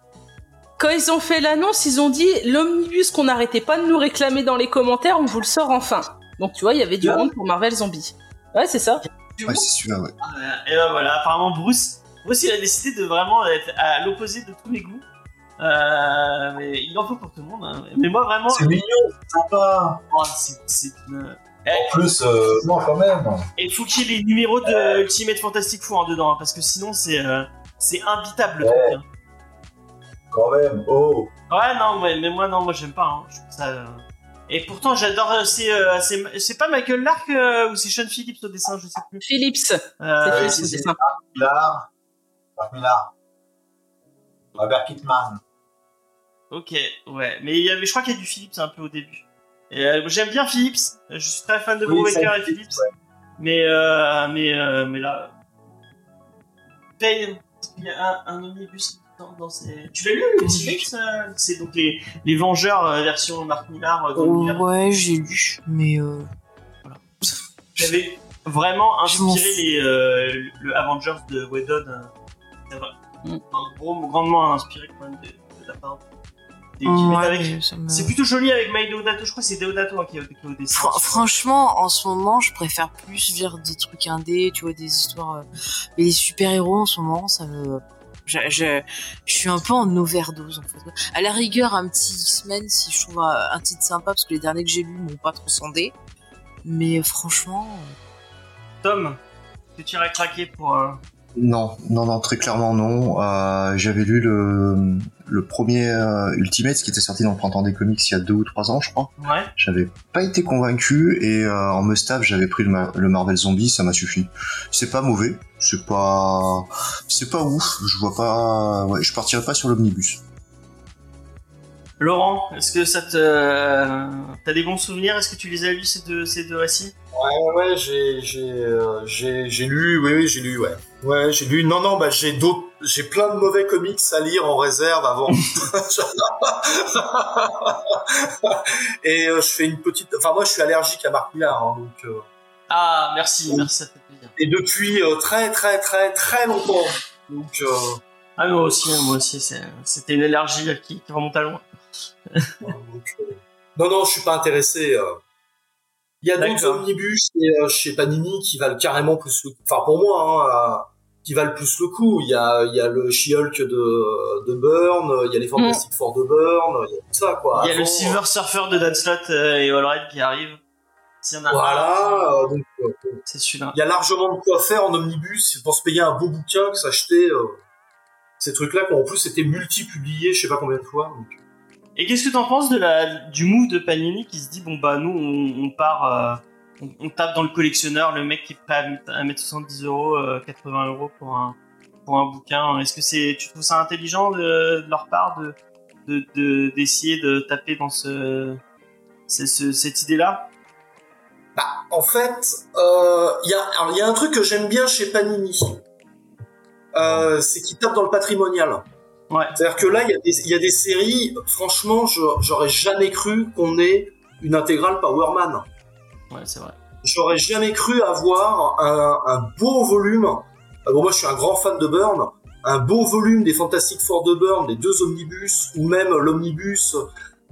Quand ils ont fait l'annonce, ils ont dit l'omnibus qu'on n'arrêtait pas de nous réclamer dans les commentaires, on vous le sort enfin. Donc tu vois, il y avait du monde pour Marvel Zombie. Ouais, c'est ça. Ouais, c'est celui-là, ouais. Et ben voilà, apparemment Bruce, Bruce il a décidé de vraiment être à l'opposé de tous mes goûts. Euh, mais il en faut pour tout le monde. hein. Mais moi vraiment, C'est mignon, c'est sympa. oh, c'est c'est une. En plus, euh, non, quand même. Et il faut qu'il y ait les numéros de Ultimate Fantastic Four hein, dedans, hein, parce que sinon c'est euh, c'est imbitable. le Ouais. Quand même. Oh. Ouais, non, mais, mais moi non, moi j'aime pas. Hein. Je ça. euh, Et pourtant j'adore. C'est euh, c'est c'est pas Michael Lark euh, ou c'est Sean Phillips au dessin, je sais plus. Philips. C'est Euh, Philips si, au si. dessin. Robert Kittman. Ok, ouais, mais il y avait, je crois qu'il y a du Philips un peu au début. Euh, J'aime bien Philips, je suis très fan de Oui, Brubaker Philips, mais euh, mais euh, mais là, Paye, il y a un, un omnibus? Dans, dans ces. Tu l'as lu le Philips euh, C'est donc les les Vengeurs euh, version Marc Millar. euh, l'univers. Ouais, j'ai lu, mais euh, J'avais vraiment inspiré les euh, le Avengers de Whedon. c'est vrai. Mm. Gros, grandement inspiré quand même de, de la part. des- ouais, me- C'est plutôt joli avec Mike Deodato, je crois que c'est Deodato hein, qui, est- qui est au dessin. Fran- franchement, en ce moment, je préfère plus lire des trucs indés, tu vois, des histoires. euh, Et les super-héros, en ce moment, ça me. Je, suis un peu en overdose, en fait. À la rigueur, un petit X-Men, si je trouve un, titre sympa, parce que les derniers que j'ai lus m'ont pas transcendé. Mais euh, franchement. Tom, est-ce que tu irais craquer pour. euh, Non, non, non, très clairement non. Euh, J'avais lu le, le premier euh, Ultimate, qui était sorti dans le printemps des comics il y a deux ou trois ans, je crois. Ouais. J'avais pas été convaincu et euh, en Mustaf j'avais pris le, Ma- le Marvel Zombie, ça m'a suffi. C'est pas mauvais, c'est pas, c'est pas ouf. Je vois pas, ouais, je partirais pas sur l'omnibus. Laurent, est-ce que ça te. euh, T'as des bons souvenirs? Est-ce que tu les as lus ces deux, ces deux récits? Ouais, ouais, j'ai, j'ai, euh, j'ai, j'ai lu, oui, oui, j'ai lu, ouais. Ouais, j'ai lu. Non, non, bah, j'ai d'autres, j'ai plein de mauvais comics à lire en réserve avant. Et euh, je fais une petite. Enfin, moi, je suis allergique à Marc Millar, hein, donc. euh, Ah, merci, merci, ça fait plaisir. Et depuis très, très, très, très longtemps. Donc. Ah, moi aussi, hein, moi aussi, c'était une allergie qui, qui remonte à loin. Non, non, je suis pas intéressé. euh. Il y a d'autres omnibus et, euh, chez Panini qui valent carrément plus le Enfin, pour moi, hein, euh, qui valent plus le coup. Il y a, il y a le She-Hulk de, de Burn, il y a les Fantastic Four de Burn, il y a tout ça, quoi. Il y a le Silver Surfer de Dan Slott et Allred qui arrive. S'il y en a un, Voilà, euh, donc c'est celui-là. il y a largement de quoi faire en omnibus pour se payer un beau bouquin que s'acheter. Euh, ces trucs-là qui ont en plus été multi-publiés, je sais pas combien de fois. donc. Et qu'est-ce que t'en penses de la, du move de Panini qui se dit bon bah nous on, part, euh, on, tape dans le collectionneur, le mec qui est prêt à mettre, à mettre 70 euros, euh, 80 euros pour un pour un bouquin. Est-ce que c'est, tu trouves ça intelligent de, de leur part de de- de- d'essayer de, taper dans ce, ce- cette idée-là? Bah, en fait, euh, il y, a, y a un truc que j'aime bien chez Panini. Euh, c'est qu'ils tapent dans le patrimonial. Ouais. C'est-à-dire que là, il y, a des- il y a des séries, franchement, j'aurais jamais cru qu'on ait une intégrale Powerman. Ouais, c'est vrai. j'aurais jamais cru avoir un, un beau volume. Euh, Bon, moi, je suis un grand fan de Burn. Un beau volume des Fantastic Four de Burn, les deux omnibus, ou même l'omnibus.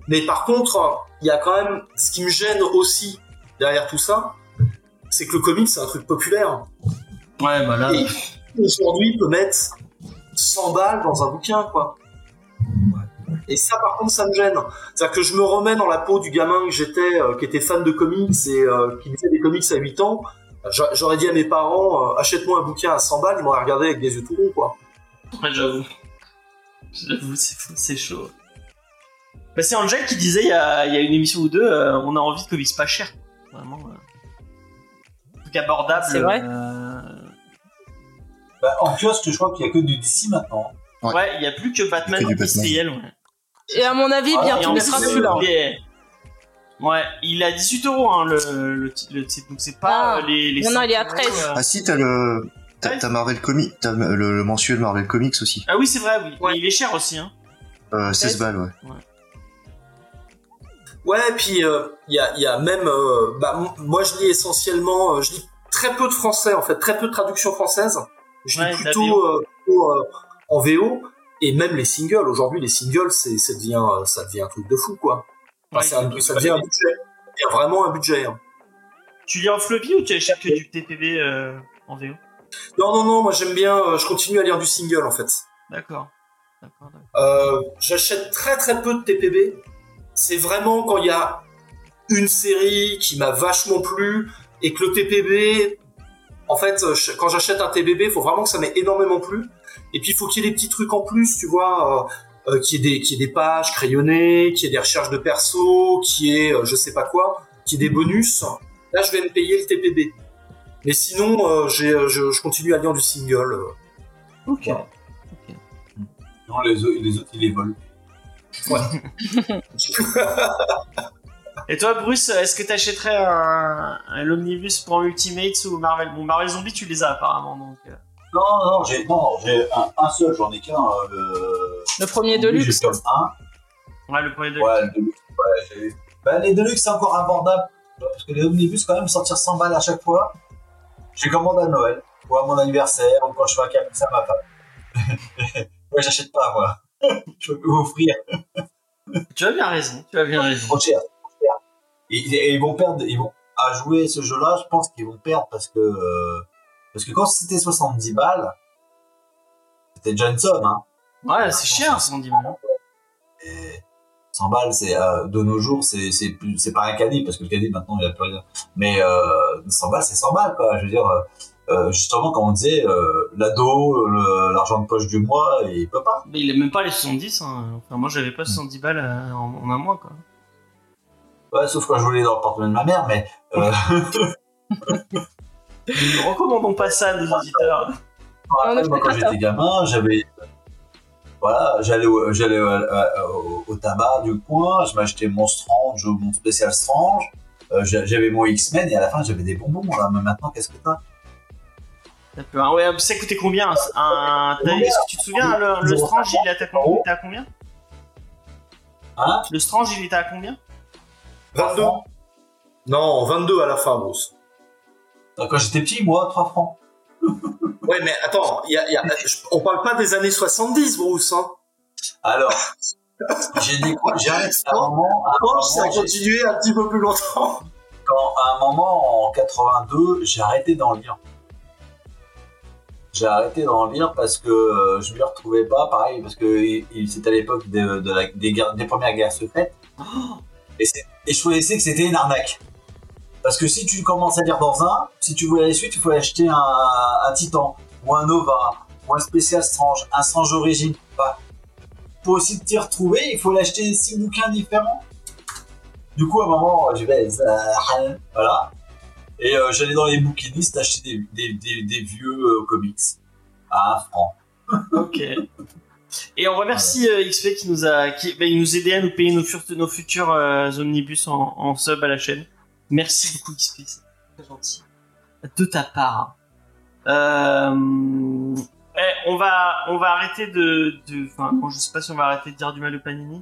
Mais par contre, il y a quand même ce qui me gêne aussi derrière tout ça, c'est que le comic, c'est un truc populaire. Ouais, bah là. Aujourd'hui, peut mettre 100 balles dans un bouquin, quoi. Et ça, par contre, ça me gêne. C'est-à-dire que je me remets dans la peau du gamin que j'étais, euh, qui était fan de comics et euh, qui lisait des comics à 8 ans. J'a- J'aurais dit à mes parents, euh, achète-moi un bouquin à 100 balles, ils m'auraient regardé avec des yeux tout ronds, quoi. Ouais, j'avoue. J'avoue, c'est fou, c'est chaud. Bah, c'est Angel qui disait il y a, il y a une émission ou deux, euh, on a envie de comics pas cher. Vraiment. Euh... Un truc abordable. C'est vrai euh, Bah, en kiosque, je crois qu'il y a que du DC maintenant. Ouais. Ouais, il y a plus que Batman Que industriel. Ouais. Et à mon avis, Ah, bientôt, il sera euh, plus là. il est- Ouais, il est à 18 euros hein, le, le, le titre, donc c'est pas Ah. euh, les, les Non, non, il est à 5 euros, 13. euh. Ah si, t'as le... T'as Ouais. Marvel Comics, t'as le, le mensuel Marvel Comics aussi. Ah oui, c'est vrai, oui. Ouais. Mais il est cher aussi. Hein. Euh, 16 balles, ouais. Ouais, puis euh, il y, a, il y a même, euh, bah, moi je lis essentiellement, euh, je lis très peu de français en fait, très peu de traductions françaises. Je lis Ouais, plutôt, euh, plutôt, euh, en VO et même les singles. Aujourd'hui, les singles, c'est, ça devient, euh, ça devient un truc de fou quoi. Enfin, Ouais, c'est un- ça devient un budget, ça devient vraiment un budget. hein. Tu lis en floppy ou tu achètes que du TPB euh, en VO Non, non, non, moi j'aime bien, euh, je continue à lire du single en fait. D'accord. D'accord, d'accord. Euh, j'achète très très peu de TPB. C'est vraiment quand il y a une série qui m'a vachement plu et que le TPB, en fait, euh, quand j'achète un TPB, il faut vraiment que ça m'ait énormément plu. Et puis il faut qu'il y ait des petits trucs en plus, tu vois, euh, euh, qu'il y ait des, qu'il y ait des pages crayonnées, qu'il y ait des recherches de perso, qu'il y ait euh, je sais pas quoi, qu'il y ait des bonus. Là, je vais me payer le TPB. Mais sinon, euh, j'ai, je, je continue à lire du single. euh. Ok. Non, les, autres- les autres, ils les volent. Et toi, Bruce, est-ce que t'achèterais un, un l'omnibus pour Ultimates ou Marvel? Bon, Marvel Zombie, tu les as apparemment, donc. euh, Non, non, j'ai non, j'ai un, un seul, j'en ai qu'un. euh, le... Le premier de luxe. J'ai comme un. Ouais, le premier de. Ouais, le Deluxe, ouais, j'ai- bah, les Deluxe, c'est encore abordable. Parce que les Omnibus, quand même, sortir 100 balles à chaque fois. J'ai commandé à Noël, ou à mon anniversaire, ou quand je fais un caprice à ma femme. ouais, j'achète pas, moi. je peux vous offrir. Tu as bien raison, tu as bien raison. Trop cher. Et, et ils vont perdre, ils vont, à jouer ce jeu-là, je pense qu'ils vont perdre parce que, euh, parce que quand c'était 70 balles, c'était déjà une somme, hein. Ouais, c'est cher, 110 balles. hein. Et 100 balles, c'est euh, de nos jours, c'est c'est plus, c'est pas un caddie parce que le caddie maintenant il a plus rien. Mais euh, 100 balles, c'est 100 balles quoi. Je veux dire, euh, euh, justement quand on disait euh, l'ado, l'argent de poche du mois, il peut pas. Mais il a même pas les 70. Hein. Enfin, moi, j'avais pas 70 balles euh, en, en un mois, quoi. Ouais, sauf quand je voulais dans le porte-monnaie de ma mère, mais euh, Nous recommandons pas ça à nos auditeurs. ne moi quand j'étais gamin, j'avais voilà, j'allais au, j'allais au, au- au tabac du coin, je m'achetais mon Strange ou mon spécial Strange. Euh, j'a- j'avais mon X-Men et à la fin j'avais des bonbons. Là, mais maintenant qu'est-ce que t'as? D'accord. Ouais, ça coûtait combien un, Est-ce que tu te souviens, le, le Strange, il était à combien, il était à combien? Hein? Le Strange, il était à combien? 22 Non, 22 à la fin, Bruce. Quand j'étais petit, moi, 3 francs. Ouais, mais attends, il y a, y a- on parle pas des années 70, Bruce. Hein. Alors, j'ai découvert, j'ai arrêté à un moment, à un Oh, ça a moment, j'ai- continué un petit peu plus longtemps. quand, à un moment, en 82, j'ai arrêté d'en lire. J'ai arrêté d'en lire parce que euh, je m'y retrouvais pas, pareil, parce que c'était à l'époque de, de la- des, guerres- des premières guerres secrètes. Et, et je trouvais que c'était une arnaque. Parce que si tu commences à lire dans un, si tu voulais la suite, il faut acheter un, un Titan, ou un Nova, ou un spécial Strange, un Strange Origin. Bah, pour aussi t'y retrouver, il faut l'acheter six bouquins différents. Du coup, à un moment, je vais, euh, voilà. Et euh, j'allais dans les bouquinistes acheter des, des, des, des vieux euh, comics à un franc. Ok. Et on remercie euh, XP qui nous a, qui, bah, il nous aidait à nous payer nos, fur- nos futurs euh, omnibus en, en sub à la chaîne. Merci beaucoup XP, c'est très gentil. De ta part. Euh, eh, on va, on va arrêter de, de, enfin, je sais pas si on va arrêter de dire du mal au Panini.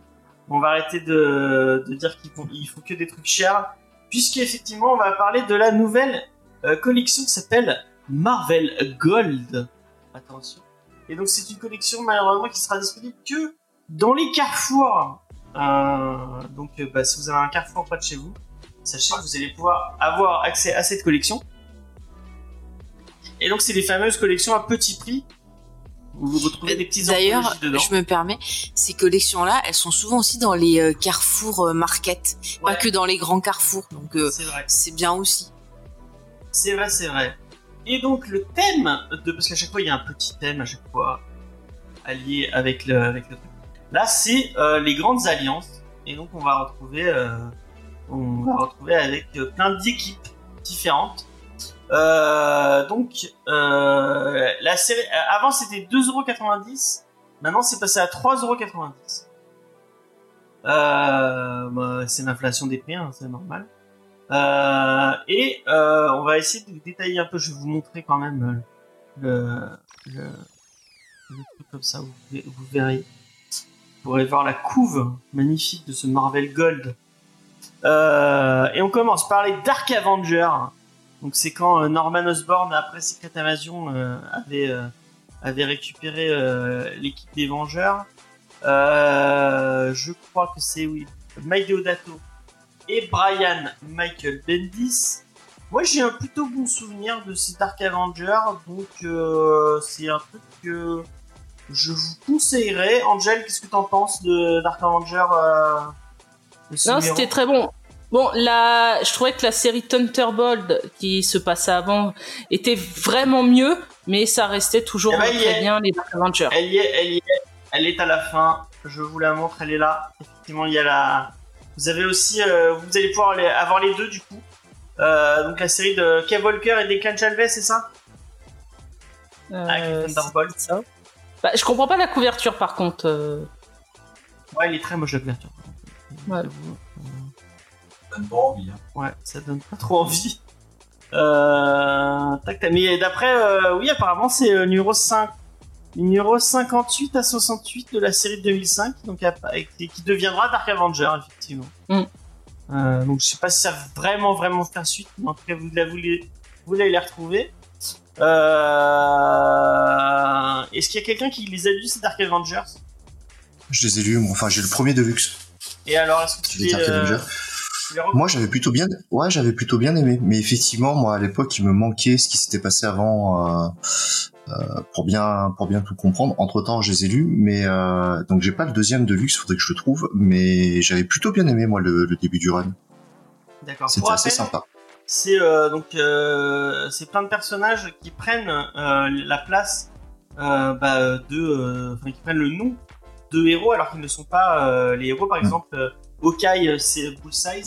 On va arrêter de, de dire qu'il faut, il faut que des trucs chers. puisqu'effectivement, on va parler de la nouvelle collection qui s'appelle Marvel Gold. Attention. Et donc, c'est une collection, malheureusement, qui sera disponible que dans les carrefours. Euh, donc, euh, bah, si vous avez un carrefour près de chez vous, sachez que vous allez pouvoir avoir accès à cette collection. Et donc, c'est les fameuses collections à petit prix. Où vous retrouvez des petites D'ailleurs, je me permets, ces collections-là, elles sont souvent aussi dans les euh, carrefours euh, market, pas que dans les grands carrefours. Donc euh, c'est bien aussi. C'est vrai, c'est vrai. Et donc le thème de parce qu'à chaque fois il y a un petit thème à chaque fois allié avec le avec le. Là c'est euh, les grandes alliances et donc on va retrouver euh, on va retrouver avec euh, plein d'équipes différentes. Euh, donc la série avant c'était 2,90€, maintenant c'est passé à 3,90€. Euh, bah, c'est l'inflation des prix, hein, c'est normal. Euh, et euh, on va essayer de détailler un peu. Je vais vous montrer quand même euh, le, le, le truc comme ça. Vous, verrez- vous pourrez voir la couve magnifique de ce Marvel Gold. Euh, et on commence par les Dark Avengers. Donc c'est quand euh, Norman Osborn après Secret Invasion euh, avait avait récupéré l'équipe des Vengeurs. Je crois que c'est oui Mike Deodato et Brian Michael Bendis. Moi, j'ai un plutôt bon souvenir de ces Dark Avengers, donc euh, c'est un truc que je vous conseillerais. Angel, qu'est-ce que t'en penses de Dark Avengers euh, Non, c'était très bon. Bon, là, je trouvais que la série Thunderbolt qui se passait avant était vraiment mieux, mais ça restait toujours Eh ben, très bien les Dark Avengers. Elle y est, elle y est, elle est à la fin. Je vous la montre, elle est là. Effectivement, il y a la. Vous avez aussi, euh, vous allez pouvoir les- avoir les deux du coup. Euh, donc la série de Kev Walker et Declan Chalvet, c'est ça? Euh, Avec Thunderbolt. c'est ça. Bah, je comprends pas la couverture par contre. euh. Ouais, il est très moche la couverture. Ouais. Ça donne pas envie. Hein. Ouais, ça donne pas trop envie. Euh, tac, tac. Mais d'après, euh, oui, apparemment, c'est euh, numéro 5. Numéro 58 à 68 de la série de 2005, donc qui deviendra Dark Avenger, effectivement. Mm. Euh, donc je sais pas si ça va vraiment, vraiment faire suite, mais en tout cas, vous, la, vous, les, vous allez les retrouver. Euh... Est-ce qu'il y a quelqu'un qui les a lus, ces Dark Avengers? Je les ai lus, moi. enfin j'ai le premier de luxe. Et alors, est-ce que tu Les les, Dark euh, Avengers. Moi j'avais plutôt bien, ouais j'avais plutôt bien aimé, mais effectivement moi à l'époque il me manquait ce qui s'était passé avant euh, euh, pour bien pour bien tout comprendre. Entre temps je les ai lus, mais euh, donc j'ai pas le deuxième de luxe, faudrait que je le trouve, mais j'avais plutôt bien aimé moi le, le début du run. D'accord. C'était assez sympa. c'est euh, donc c'est plein de personnages qui prennent la place bah, de qui prennent le nom de héros alors qu'ils ne sont pas les héros par Mm. exemple Hawkeye c'est Bullseye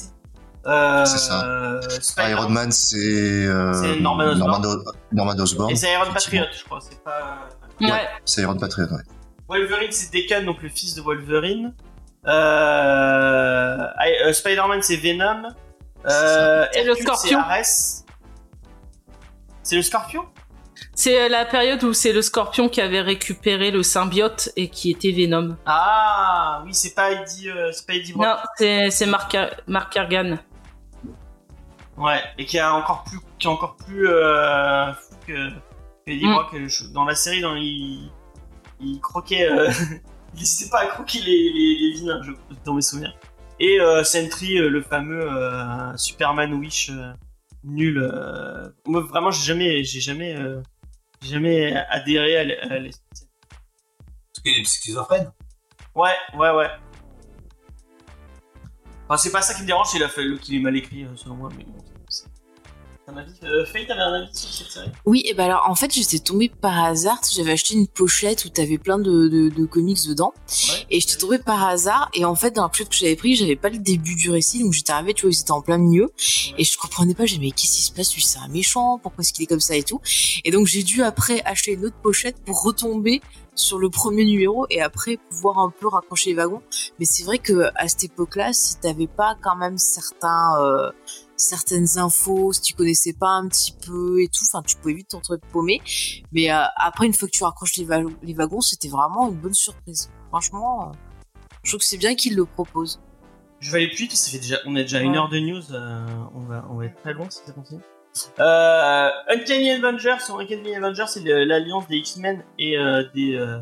euh, C'est ça. euh, Spider- Iron Man c'est euh, C'est Norman Osborn. Norman, O- Norman Osborn. et c'est Iron. Patriot je crois c'est pas Ouais. Ouais. C'est Iron Patriot, ouais. Wolverine c'est Deacon donc le fils de Wolverine euh, euh, Spider-Man c'est Venom euh, C'est le Scorpion. C'est le Scorpion? C'est euh, la période où c'est le Scorpion qui avait récupéré le symbiote et qui était Venom. Ah oui, c'est pas Eddie, euh, c'est pas Eddie Brock. Non, c'est Mark, Mark. Ouais, et qui est encore plus, qui est encore plus euh, fou que, que Eddie Mm. Brock. euh, je- Dans la série, dans, il, il croquait, euh, il n'hésitait pas à croquer les, les, les vilains, je, dans mes souvenirs. Et euh, Sentry, euh, le fameux euh, Superman Wish euh, nul. euh, moi, vraiment, j'ai jamais, j'ai jamais, euh, j'ai jamais adhéré à, à l'esprit. Parce qu'il est schizophrène. Ouais, ouais, ouais. Enfin, c'est pas ça qui me dérange, c'est la fait qu'il est mal écrit, euh, selon moi, mais bon, un avis. Euh, Faye, t'avais un avis sur cette série? Oui, et ben alors en fait j'étais tombée par hasard, j'avais acheté une pochette où t'avais plein de, de, de comics dedans, Ouais. et j'étais tombée par hasard, et en fait dans la pochette que j'avais pris, j'avais pas le début du récit, donc j'étais arrivée, tu vois, ils étaient en plein milieu, et je comprenais pas, j'ai dit, mais qu'est-ce qui se passe, lui c'est un méchant, pourquoi est-ce qu'il est comme ça et tout, et donc j'ai dû après acheter une autre pochette pour retomber sur le premier numéro et après pouvoir un peu raccrocher les wagons. Mais c'est vrai que à cette époque-là, si t'avais pas quand même certains euh, certaines infos, si tu connaissais pas un petit peu et tout, enfin tu pouvais vite t'en paumé. Mais euh, après une fois que tu raccroches les, wa- les wagons, c'était vraiment une bonne surprise. Franchement, euh, je trouve que c'est bien qu'ils le proposent. Je vais aller plus vite, parce que ça fait déjà, on a déjà une heure de news, on, va, on va être très long si ça continue. Euh, Uncanny Avengers, sur Uncanny Avengers, c'est l'alliance des X-Men et euh, des euh,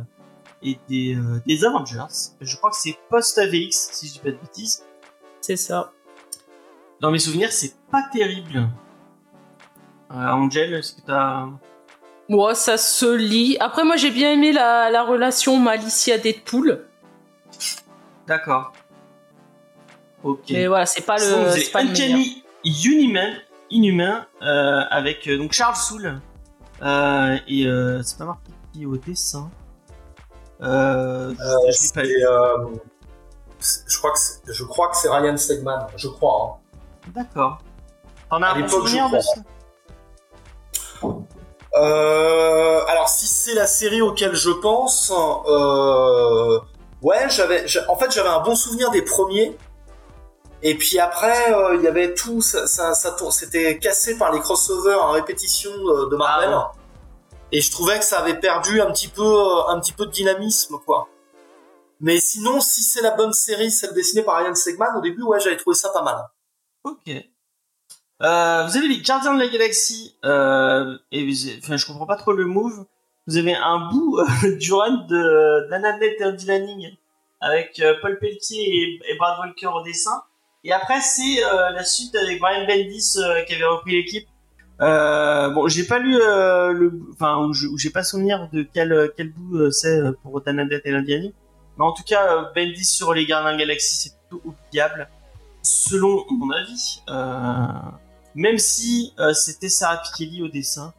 et des, euh, des Avengers. Je crois que c'est post-AVX, si je dis pas de bêtises. C'est ça. Dans mes souvenirs, c'est pas terrible. Angel, est-ce que t'as... Moi, ça se lit. Après, moi, j'ai bien aimé la, la relation Malicia-Deadpool. D'accord. Ok. Mais voilà, c'est pas le, c'est pas. Uncanny Inhuman, Inhumain, euh, avec euh, donc Charles Soule. Euh, et c'est pas marqué qui au dessin. Euh, je- pas crois que c'est, je crois que c'est Ryan Stegman, je crois. hein. D'accord. T'en as à un bon souvenir de ça Euh, alors si c'est la série auquel je pense, euh, ouais, j'avais, j'a- en fait j'avais un bon souvenir des premiers. Et puis après, euh, il y avait tout, ça, ça, c'était cassé par les crossovers en répétition euh, de Marvel. Ah Et je trouvais que ça avait perdu un petit peu, euh, un petit peu de dynamisme, quoi. Mais sinon, si c'est la bonne série, celle dessinée par Ryan Stegman, au début, ouais, j'avais trouvé ça pas mal. Ok. Euh, vous avez les Gardiens de la Galaxie, euh, et enfin, je comprends pas trop le move. Vous avez un bout euh, du run de Andy Lanning avec Paul Pelletier et, et Brad Walker au dessin. Et après, c'est euh, la suite avec Brian Bendis euh, qui avait repris l'équipe. Euh, bon, j'ai pas lu le, enfin, j'ai pas souvenir de quel quel bout c'est pour Annabeth et Lanning. Mais en tout cas, Bendis sur les Gardiens Galaxie, c'est plutôt oubliable selon mon avis, même si c'était Sarah Pikeli au dessin,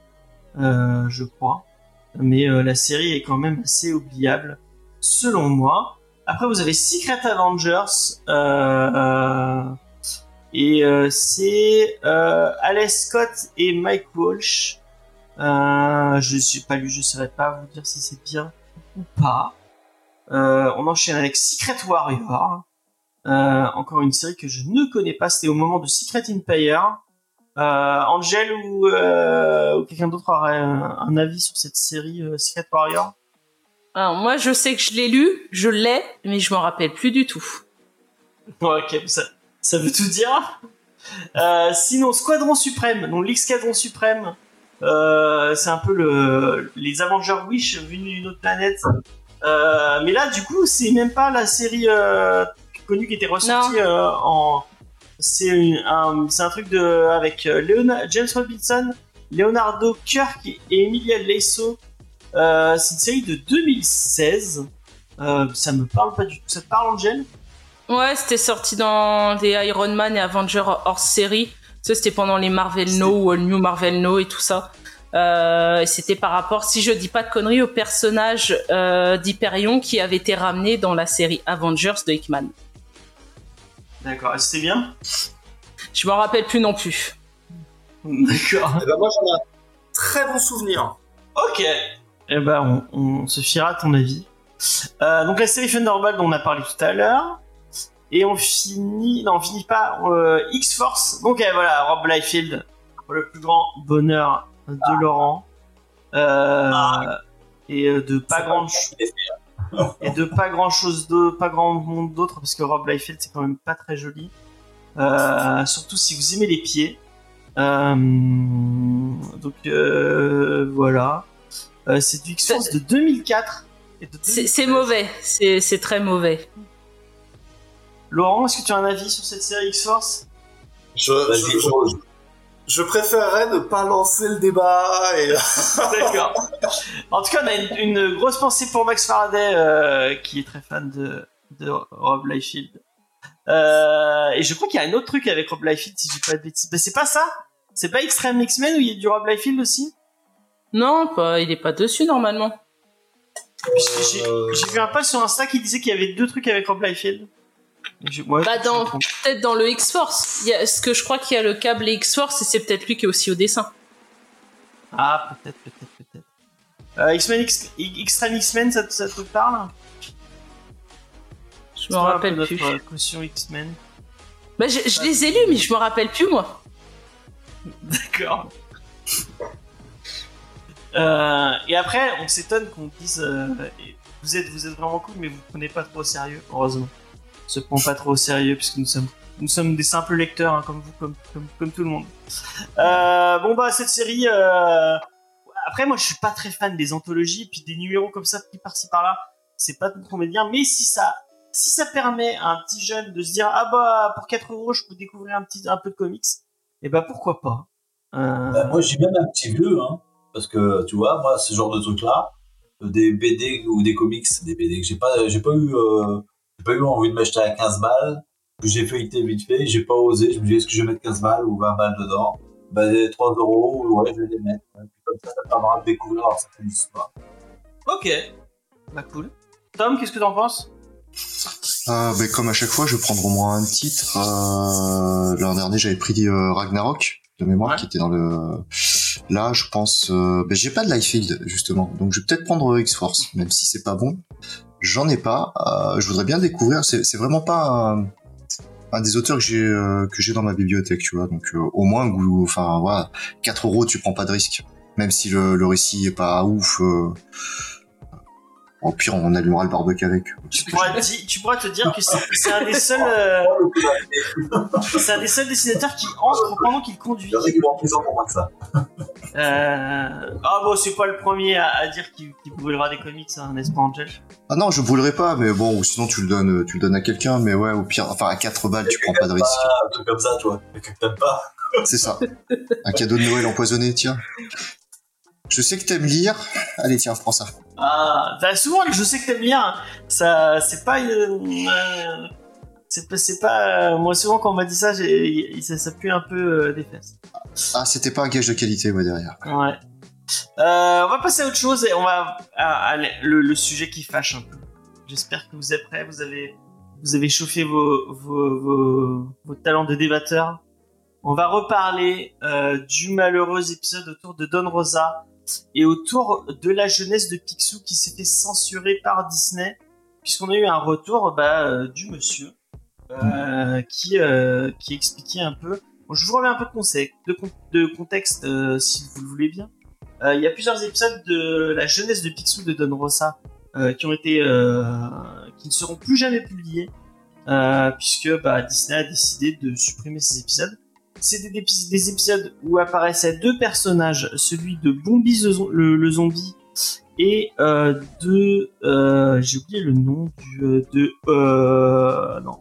je crois, mais la série est quand même assez oubliable, selon moi. Après, vous avez Secret Avengers, euh, euh, et euh, c'est euh, Alex Scott et Mike Walsh. Je suis pas lu, je saurais pas vous dire si c'est bien ou pas. On enchaîne avec Secret Warrior. Encore une série que je ne connais pas. C'était au moment de Secret Empire. Euh, Angel ou, euh, ou quelqu'un d'autre aurait un, avis sur cette série Secret Warrior? Alors, moi, je sais que je l'ai lu, je l'ai, mais je m'en rappelle plus du tout. Ok, ça, ça veut tout dire. Euh, sinon, Squadron Suprême, donc l'X-Squadron Suprême, euh, c'est un peu le, les Avengers Wish venus d'une autre planète. Euh, mais là, du coup, c'est même pas la série euh, connue qui était ressortie en. C'est un, truc de avec Leona- James Robinson, Leonardo Kirk et Emilia Lesso. Euh, c'est une série de 2016. Euh, ça me parle pas du tout. Ça te parle, Angel Ouais, c'était sorti dans des Iron Man et Avengers hors série. Ça, c'était pendant les Marvel No ou All New Marvel No et tout ça. Euh, et c'était par rapport, si je dis pas de conneries, au personnage euh, d'Hyperion qui avait été ramené dans la série Avengers de Hickman. D'accord, c'était bien? Je m'en rappelle plus non plus. D'accord. Eh ben, moi, j'en ai un très bon souvenir. Ok. Eh ben, on, on se fiera à ton avis. Euh, donc la série Thunderbolt dont on a parlé tout à l'heure. Et on finit... Non, on finit pas. euh, X-Force. Donc eh, voilà, Rob Liefeld. Pour le plus grand bonheur de Laurent. Euh, et euh, de pas grand et de pas grand chose de pas grand monde d'autre parce que Rob Liefeld c'est quand même pas très joli Euh, surtout si vous aimez les pieds Euh, donc euh, voilà Euh, c'est du X-Force de 2004 et de C'est 2016. c'est mauvais, c'est c'est très mauvais. Laurent est-ce que tu as un avis sur cette série X-Force? Je, Vas-y, je, je, Rose. je préférerais ne pas lancer le débat et D'accord. En tout cas, on a une, une grosse pensée pour Max Faraday, euh, qui est très fan de, de Rob Liefeld. Euh, et je crois qu'il y a un autre truc avec Rob Liefeld, si je dis pas de bêtises. Mais c'est pas ça? C'est pas Extreme X-Men où il y a du Rob Liefeld aussi? Non, pas, il est pas dessus normalement. J'ai j'ai vu un post sur Insta qui disait qu'il y avait deux trucs avec Rob Liefeld. Et je- ouais, Bah je dans, me trompe. peut-être dans le X-Force. Il y a, ce que je crois qu'il y a le câble X-Force et c'est peut-être lui qui est aussi au dessin. Ah, peut-être, peut-être, peut-être. Euh, X-Men, X- Extreme X-Men, ça, te- ça te parle? Je me rappelle plus. Notre caution X-Men. Bah, je, je les ai lus, mais je me rappelle plus moi. D'accord. Euh, et après, on s'étonne qu'on dise euh, vous êtes vous êtes vraiment cool, mais vous ne prenez pas trop au sérieux, heureusement. se prend pas trop au sérieux puisque nous sommes nous sommes des simples lecteurs hein, comme vous, comme, comme, tout le monde. Euh, bon bah cette série. Euh... Après moi je suis pas très fan des anthologies puis des numéros comme ça qui par-ci par-là. C'est pas trop bien, mais si ça si ça permet à un petit jeune de se dire ah bah pour 4 euros je peux découvrir un petit un peu de comics, et eh bah pourquoi pas. Euh... Bah, moi suis même un petit vieux hein, parce que tu vois moi ce genre de truc là des BD ou des comics, des BD que j'ai pas j'ai pas eu euh, j'ai pas eu envie de m'acheter à 15 balles j'ai feuilleté vite fait, j'ai pas osé, je me dis est-ce que je vais mettre 15 balles ou 20 balles dedans? Bah 3 euros, ouais je vais les mettre. comme ça, ça permettra de découvrir certaines histoires. Ok, bah cool. Tom, qu'est-ce que t'en penses? Euh, bah, comme à chaque fois, je vais prendre au moins un titre. Euh, L'an dernier, j'avais pris euh, Ragnarok de mémoire qui était dans le. Là, je pense. Euh, bah, j'ai pas de Liefeld justement, donc je vais peut-être prendre X-Force, même si c'est pas bon. J'en ai pas. Euh, je voudrais bien découvrir. C'est vraiment pas. Un un des auteurs que j'ai euh, que j'ai dans ma bibliothèque, tu vois. Donc euh, au moins, enfin voilà, 4 euros, tu prends pas de risque, même si le, le récit est pas ouf. Euh, au pire, on allumera le barbecue avec. Tu pourras, tu pourras te dire que c'est un des seuls, c'est un des seuls dessinateurs qui entre pendant qu'il conduit. pour ça. Euh... Ah bon, c'est pas le premier à, à dire qu'il qu brûlera des comics, hein, n'est-ce pas, Angel? Ah non, je brûlerai pas, mais bon, ou sinon tu le donnes, tu le donnes à quelqu'un, mais ouais, au pire, enfin à 4 balles, tu prends pas de risque. un truc comme ça, tu vois, quelqu'un que t'aimes pas. C'est ça. Un cadeau de Noël empoisonné, tiens. Je sais que t'aimes lire. Allez, tiens, prends ça. Ah, bah, souvent, je sais que t'aimes lire. Ça, c'est pas. Euh, c'est pas, c'est pas. Euh, moi, souvent, quand on m'a dit ça, ça, ça pue un peu euh, des fesses. Ah, c'était pas un gage de qualité, moi, derrière. Ouais. On va passer à autre chose et on va à, à le, le, sujet qui fâche un peu. J'espère que vous êtes prêts. Vous avez, vous avez chauffé vos, vos, vos, vos talents de débatteur. On va reparler du malheureux épisode autour de Don Rosa et autour de la jeunesse de Picsou qui s'est fait censurer par Disney puisqu'on a eu un retour bah, euh, du monsieur euh, qui euh, qui expliquait un peu. Bon, je vous remets un peu de, contexte euh, si vous le voulez bien. Euh, il y a plusieurs épisodes de la jeunesse de Picsou de Don Rosa qui ont été qui ne seront plus jamais publiés puisque bah, Disney a décidé de supprimer ces épisodes. C'est des, des, épisodes où apparaissaient deux personnages, celui de Bombi le, le zombie et euh, de euh, j'ai oublié le nom du de euh, non.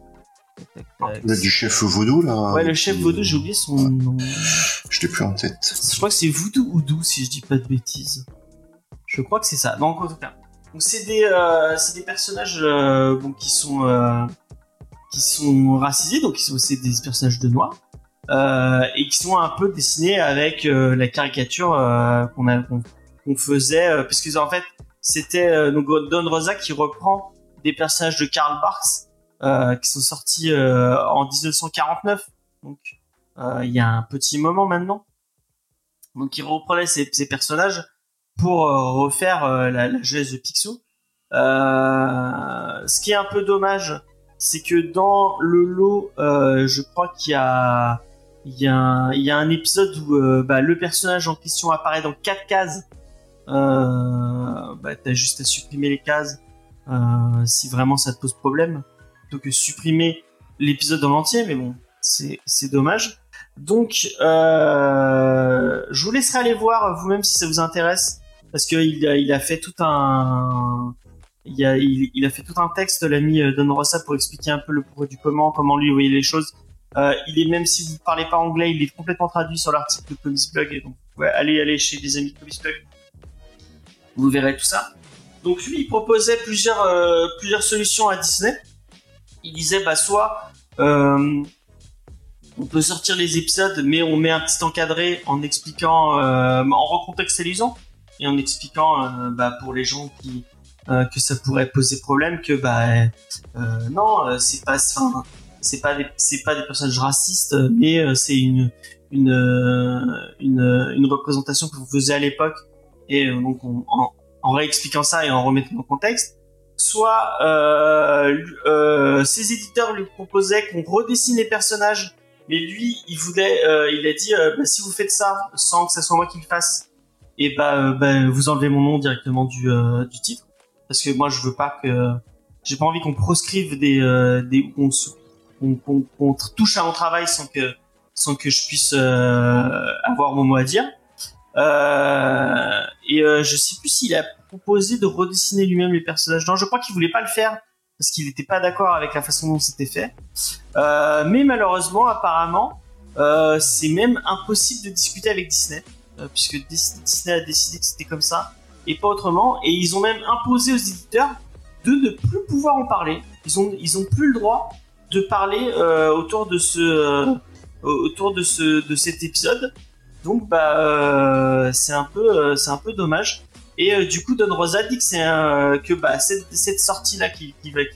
Le, du chef vaudou là ouais le chef vaudou j'ai oublié son ouais. nom. Je l'ai plus en tête. Je crois que c'est voodoo ou dou si je dis pas de bêtises. Je crois que c'est ça. Donc en tout cas. Donc c'est des euh, c'est des personnages euh, bon qui sont euh, qui sont racisés donc c'est des personnages de noirs euh, et qui sont un peu dessinés avec euh, la caricature euh, qu'on a qu'on qu faisait parce que en fait c'était donc Don Rosa qui reprend des personnages de Karl Barks qui sont sortis en 1949 donc il y a un petit moment maintenant. Donc il reprenait ces, ces personnages pour refaire la, la jeunesse de Picsou. Ce qui est un peu dommage c'est que dans le lot je crois qu'il y a il y, a un, il y a un épisode où euh, bah, le personnage en question apparaît dans quatre cases. Euh, bah, t'as juste à supprimer les cases euh, si vraiment ça te pose problème, plutôt que supprimer l'épisode dans l'entier. Mais bon, c'est c'est dommage. Donc, euh, je vous laisserai aller voir vous-même si ça vous intéresse, parce que il a, il a fait tout un il a, il, il a fait tout un texte, l'ami Don Rossa, pour expliquer un peu le pourquoi du comment, comment lui voyait les choses euh, il est même si vous parlez pas anglais, il est complètement traduit sur l'article de Comics Blog. Et donc, allez, allez chez des amis de Comics. Vous verrez tout ça. Donc lui, il proposait plusieurs euh, solutions à Disney. Il disait bah soit euh, on peut sortir les épisodes, mais on met un petit encadré en expliquant, en recontextualisant et en expliquant bah, pour les gens qui que ça pourrait poser problème que bah non, c'est pas, enfin c'est pas des c'est pas des personnages racistes mais euh, c'est une une, euh, une une représentation que vous faisiez à l'époque. Et euh, donc on, en, en réexpliquant ça et en remettant en contexte soit euh, euh, ses éditeurs lui proposaient qu'on redessine les personnages mais lui il voulait euh, il a dit bah, si vous faites ça sans que ça soit moi qui le fasse et bah, bah vous enlevez mon nom directement du, du titre. Parce que moi je veux pas que j'ai pas envie qu'on proscrive des, euh, des qu'on qu'on touche à mon travail sans que sans que je puisse euh, avoir mon mot à dire. Euh, et euh, je sais plus s'il a proposé de redessiner lui-même les personnages. Non, je crois qu'il voulait pas le faire parce qu'il n'était pas d'accord avec la façon dont c'était fait. Mais malheureusement, apparemment, c'est même impossible de discuter avec Disney puisque Dis- Disney a décidé que c'était comme ça et pas autrement. Et ils ont même imposé aux éditeurs de ne plus pouvoir en parler. Ils ont ils ont plus le droit de parler euh, autour de ce euh, autour de ce de cet épisode. Donc bah euh, c'est un peu c'est un peu dommage. Et du coup Don Rosa dit que c'est que bah cette, sortie là qu'il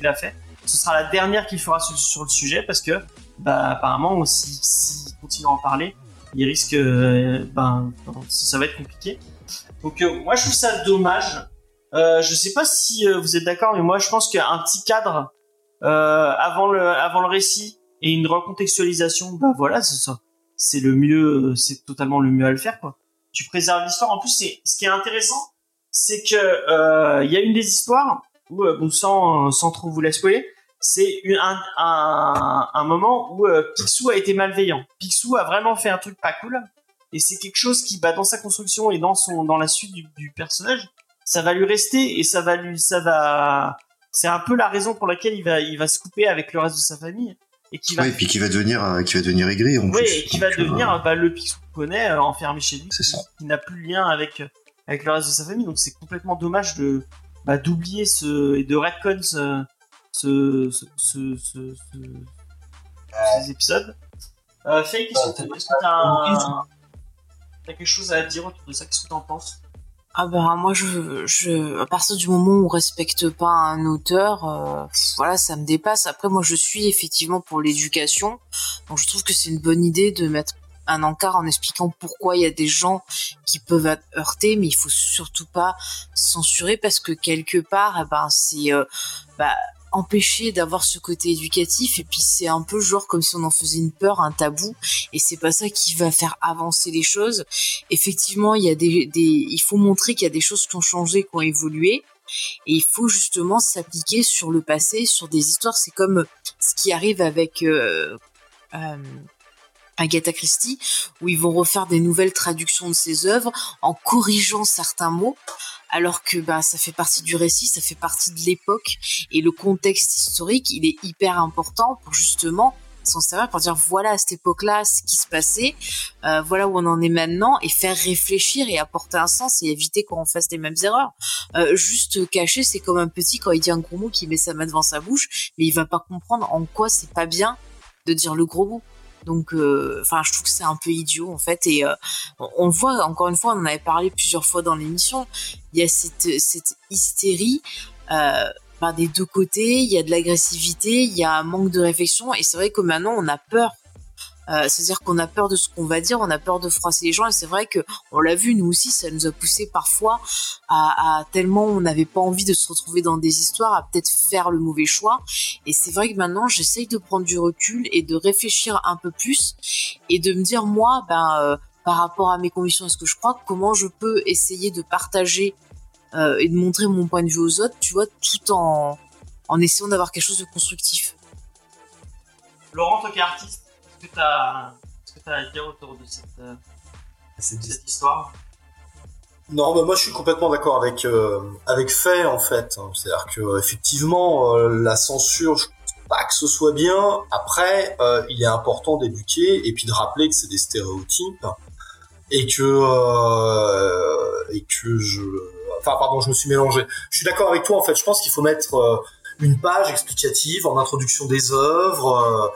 a fait, ce sera la dernière qu'il fera sur, le sujet parce que bah apparemment si s'il continue à en parler, il risque euh, ben ça va être compliqué. Donc moi je trouve ça dommage. Euh, je sais pas si vous êtes d'accord, mais moi je pense qu'un petit cadre avant le avant le récit et une recontextualisation, bah voilà, c'est ça. C'est le mieux, euh, c'est totalement le mieux à le faire quoi. Tu préserves l'histoire. En plus, c'est ce qui est intéressant, c'est que euh, il y a une des histoires où, euh, bon, sans sans trop vous la spoiler, c'est un, un un moment où euh, Picsou a été malveillant. Picsou a vraiment fait un truc pas cool. Et c'est quelque chose qui, bah, dans sa construction et dans son, dans la suite du, du personnage, ça va lui rester et ça va lui, ça va, c'est un peu la raison pour laquelle il va, il va se couper avec le reste de sa famille et qui va, Ouais, et puis qui va devenir, euh, qui va devenir aigri en ouais, plus. et qui Donc, va euh, devenir bah, le Picsou qu'on connaît, euh, enfermé chez lui, C'est ça. qui n'a plus de lien avec, euh, avec le reste de sa famille. Donc c'est complètement dommage de, bah, d'oublier ce et de retcon ce, ce, ce, ce, ce- ce- ces épisodes. Euh, Faye, qu'est-ce que est-ce que t'as un- t'as quelque chose à dire autour de ça? Qu'est-ce que t'en penses? Ah bah moi je, je à partir du moment où on respecte pas un auteur, euh, voilà ça me dépasse. Après moi je suis effectivement pour l'éducation, donc je trouve que c'est une bonne idée de mettre un encart en expliquant pourquoi il y a des gens qui peuvent être heurtés, mais il faut surtout pas censurer parce que quelque part, eh ben c'est euh, bah, empêcher d'avoir ce côté éducatif et puis c'est un peu genre comme si on en faisait une peur, un tabou et c'est pas ça qui va faire avancer les choses effectivement, il y a des, il faut montrer qu'il y a des choses qui ont changé, qui ont évolué. Et il faut justement s'appliquer sur le passé, sur des histoires. C'est comme ce qui arrive avec euh, euh, Agatha Christie, où ils vont refaire des nouvelles traductions de ses œuvres en corrigeant certains mots, alors que bah, ça fait partie du récit, ça fait partie de l'époque. Et le contexte historique, il est hyper important pour justement s'en servir pour dire voilà à cette époque-là ce qui se passait, euh, voilà où on en est maintenant et faire réfléchir et apporter un sens et éviter qu'on fasse les mêmes erreurs. Euh, juste cacher, c'est comme un petit quand il dit un gros mot qui met sa main devant sa bouche, mais il va pas comprendre en quoi c'est pas bien de dire le gros mot. Donc, euh, enfin, je trouve que c'est un peu idiot en fait, et euh, on le voit encore une fois, on en avait parlé plusieurs fois dans l'émission. Il y a cette, hystérie. Euh, bah, des deux côtés, il y a de l'agressivité, il y a un manque de réflexion, et c'est vrai que maintenant on a peur. Euh, C'est-à-dire qu'on a peur de ce qu'on va dire, on a peur de froisser les gens, et c'est vrai que on l'a vu nous aussi, ça nous a poussé parfois à, tellement on n'avait pas envie de se retrouver dans des histoires, à peut-être faire le mauvais choix. Et c'est vrai que maintenant j'essaye de prendre du recul et de réfléchir un peu plus et de me dire moi, ben euh, par rapport à mes convictions et ce que je crois, comment je peux essayer de partager euh, et de montrer mon point de vue aux autres, tu vois, tout en, en essayant d'avoir quelque chose de constructif. Laurent, toi qui es artiste, que est-ce que t'as à dire autour de cette, euh, cette histoire? Non, mais moi je suis complètement d'accord avec euh, avec fait en fait. C'est-à-dire que euh, effectivement euh, la censure, je pense pas que ce soit bien. Après, euh, il est important d'éduquer et puis de rappeler que c'est des stéréotypes et que euh, et que je, enfin pardon, je me suis mélangé. Je suis d'accord avec toi en fait. Je pense qu'il faut mettre euh, une page explicative en introduction des œuvres.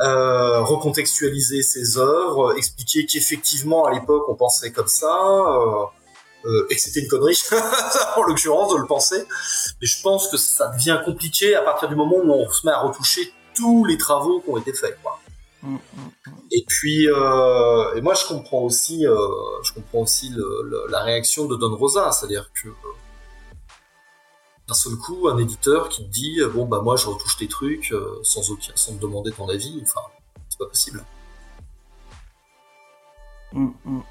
Euh, recontextualiser ces œuvres, expliquer qu'effectivement à l'époque on pensait comme ça, euh, euh, et que c'était une connerie, en l'occurrence, de le penser. Mais je pense que ça devient compliqué à partir du moment où on se met à retoucher tous les travaux qui ont été faits. Quoi. Mm, mm, mm. Et puis, euh, et moi, je comprends aussi, je comprends aussi le- le- la réaction de Don Rosa, c'est-à-dire que d'un seul coup, un éditeur qui te dit, euh, bon bah moi, je retouche tes trucs euh, sans aucun, sans te demander ton avis. Enfin, c'est pas possible. Mm, mm, mm.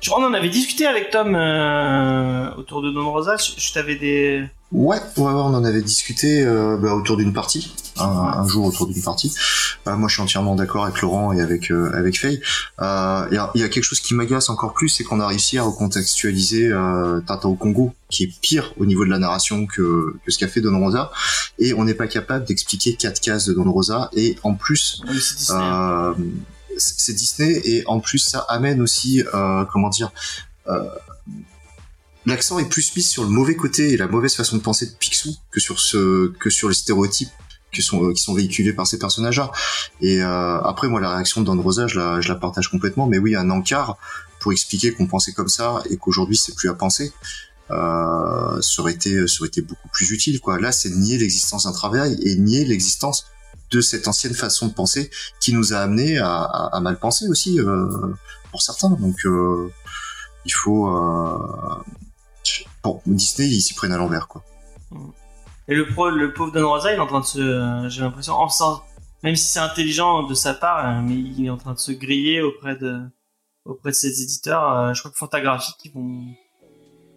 Je crois qu'on en avait discuté avec Tom euh, autour de Don Rosa. Je, je t'avais des. Ouais, ouais, ouais, on en avait discuté euh, bah, autour d'une partie, un, un jour autour d'une partie. Euh, moi, je suis entièrement d'accord avec Laurent et avec euh, avec Faye. Euh, Il y, a, il y a quelque chose qui m'agace encore plus, c'est qu'on a réussi à recontextualiser Tata au Congo, qui est pire au niveau de la narration que, que ce qu'a fait Don Rosa, et on n'est pas capable d'expliquer quatre cases de Don Rosa, et en plus, c'est Disney. euh, c'est c'est Disney et en plus ça amène aussi euh, comment dire euh, l'accent est plus mis sur le mauvais côté et la mauvaise façon de penser de Picsou que sur ce que sur les stéréotypes qui sont euh, qui sont véhiculés par ces personnages-là et euh, après moi la réaction de Don Rosa je la partage complètement mais oui un encart pour expliquer qu'on pensait comme ça et qu'aujourd'hui c'est plus à penser euh, ça aurait été beaucoup plus utile là c'est nier l'existence d'un travail et nier l'existence de cette ancienne façon de penser qui nous a amené à, mal penser aussi euh, pour certains. Donc il faut bon Disney ils s'y prennent à l'envers quoi. Et le, pro, le pauvre Don Rosa, il est en train de se. euh, J'ai l'impression, en sens- même si c'est intelligent de sa part, euh, mais il est en train de se griller auprès de, auprès de ses éditeurs. Euh, je crois que Fantagraphique, ils vont.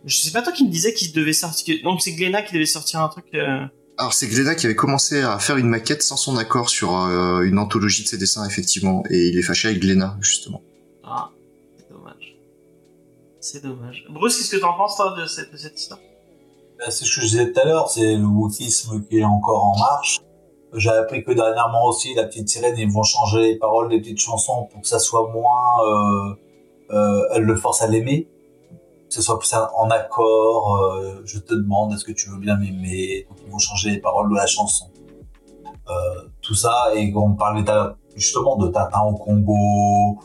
Je sais pas toi qui me disais qu'il devait sortir. Donc c'est Glénat qui devait sortir un truc. euh, Alors c'est Glénat qui avait commencé à faire une maquette sans son accord sur euh, une anthologie de ses dessins effectivement et il est fâché avec Glénat justement. Ah, c'est dommage. C'est dommage. Bruce, qu'est-ce que t'en penses toi de cette, de cette histoire? C'est ce que je disais tout à l'heure, c'est le wokisme qui est encore en marche. J'ai appris que dernièrement aussi, la petite sirène, ils vont changer les paroles des petites chansons pour que ça soit moins, euh, euh, elle le force à l'aimer. Que ce soit plus en accord, euh, je te demande, est-ce que tu veux bien m'aimer? Donc, ils vont changer les paroles de la chanson. Tout ça, et on parlait ta- justement de Tintin au Congo,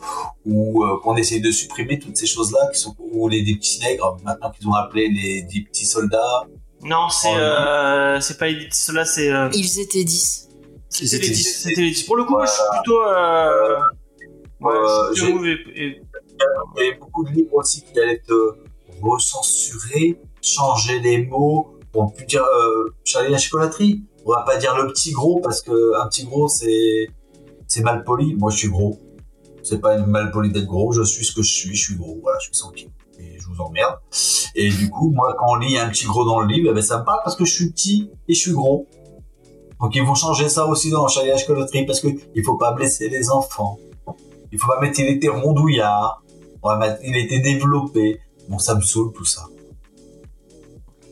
ou euh, qu'on essaye de supprimer toutes ces choses-là, qui sont, ou les des petits nègres, maintenant qu'ils ont appelé les dix petits soldats, Non, c'est Oh, euh, c'est pas les dix, ceux-là, c'est euh, Ils étaient 10. Ils c'était étaient les dix. 10. C'était les 10. Pour le coup, moi, je suis plutôt euh, ouais, Euh, je mauvais. Et- Il y avait beaucoup de livres aussi qui allaient te recensurer, changer les mots, pour plus dire euh, Charlie la chocolaterie. On va pas dire le petit gros parce que un petit gros c'est c'est mal poli. Moi je suis gros. C'est pas mal poli d'être gros. Je suis ce que je suis. Je suis gros. Voilà, je suis 100 kilos. Et je vous emmerde. Et du coup, moi quand on lit un petit gros dans le livre, eh ben, ça me parle parce que je suis petit et je suis gros. Donc ils vont changer ça aussi dans Charlie la chocolaterie parce que il faut pas blesser les enfants. Il faut pas mettre il était rondouillard. Il était développé. Bon, ça me saoule tout ça.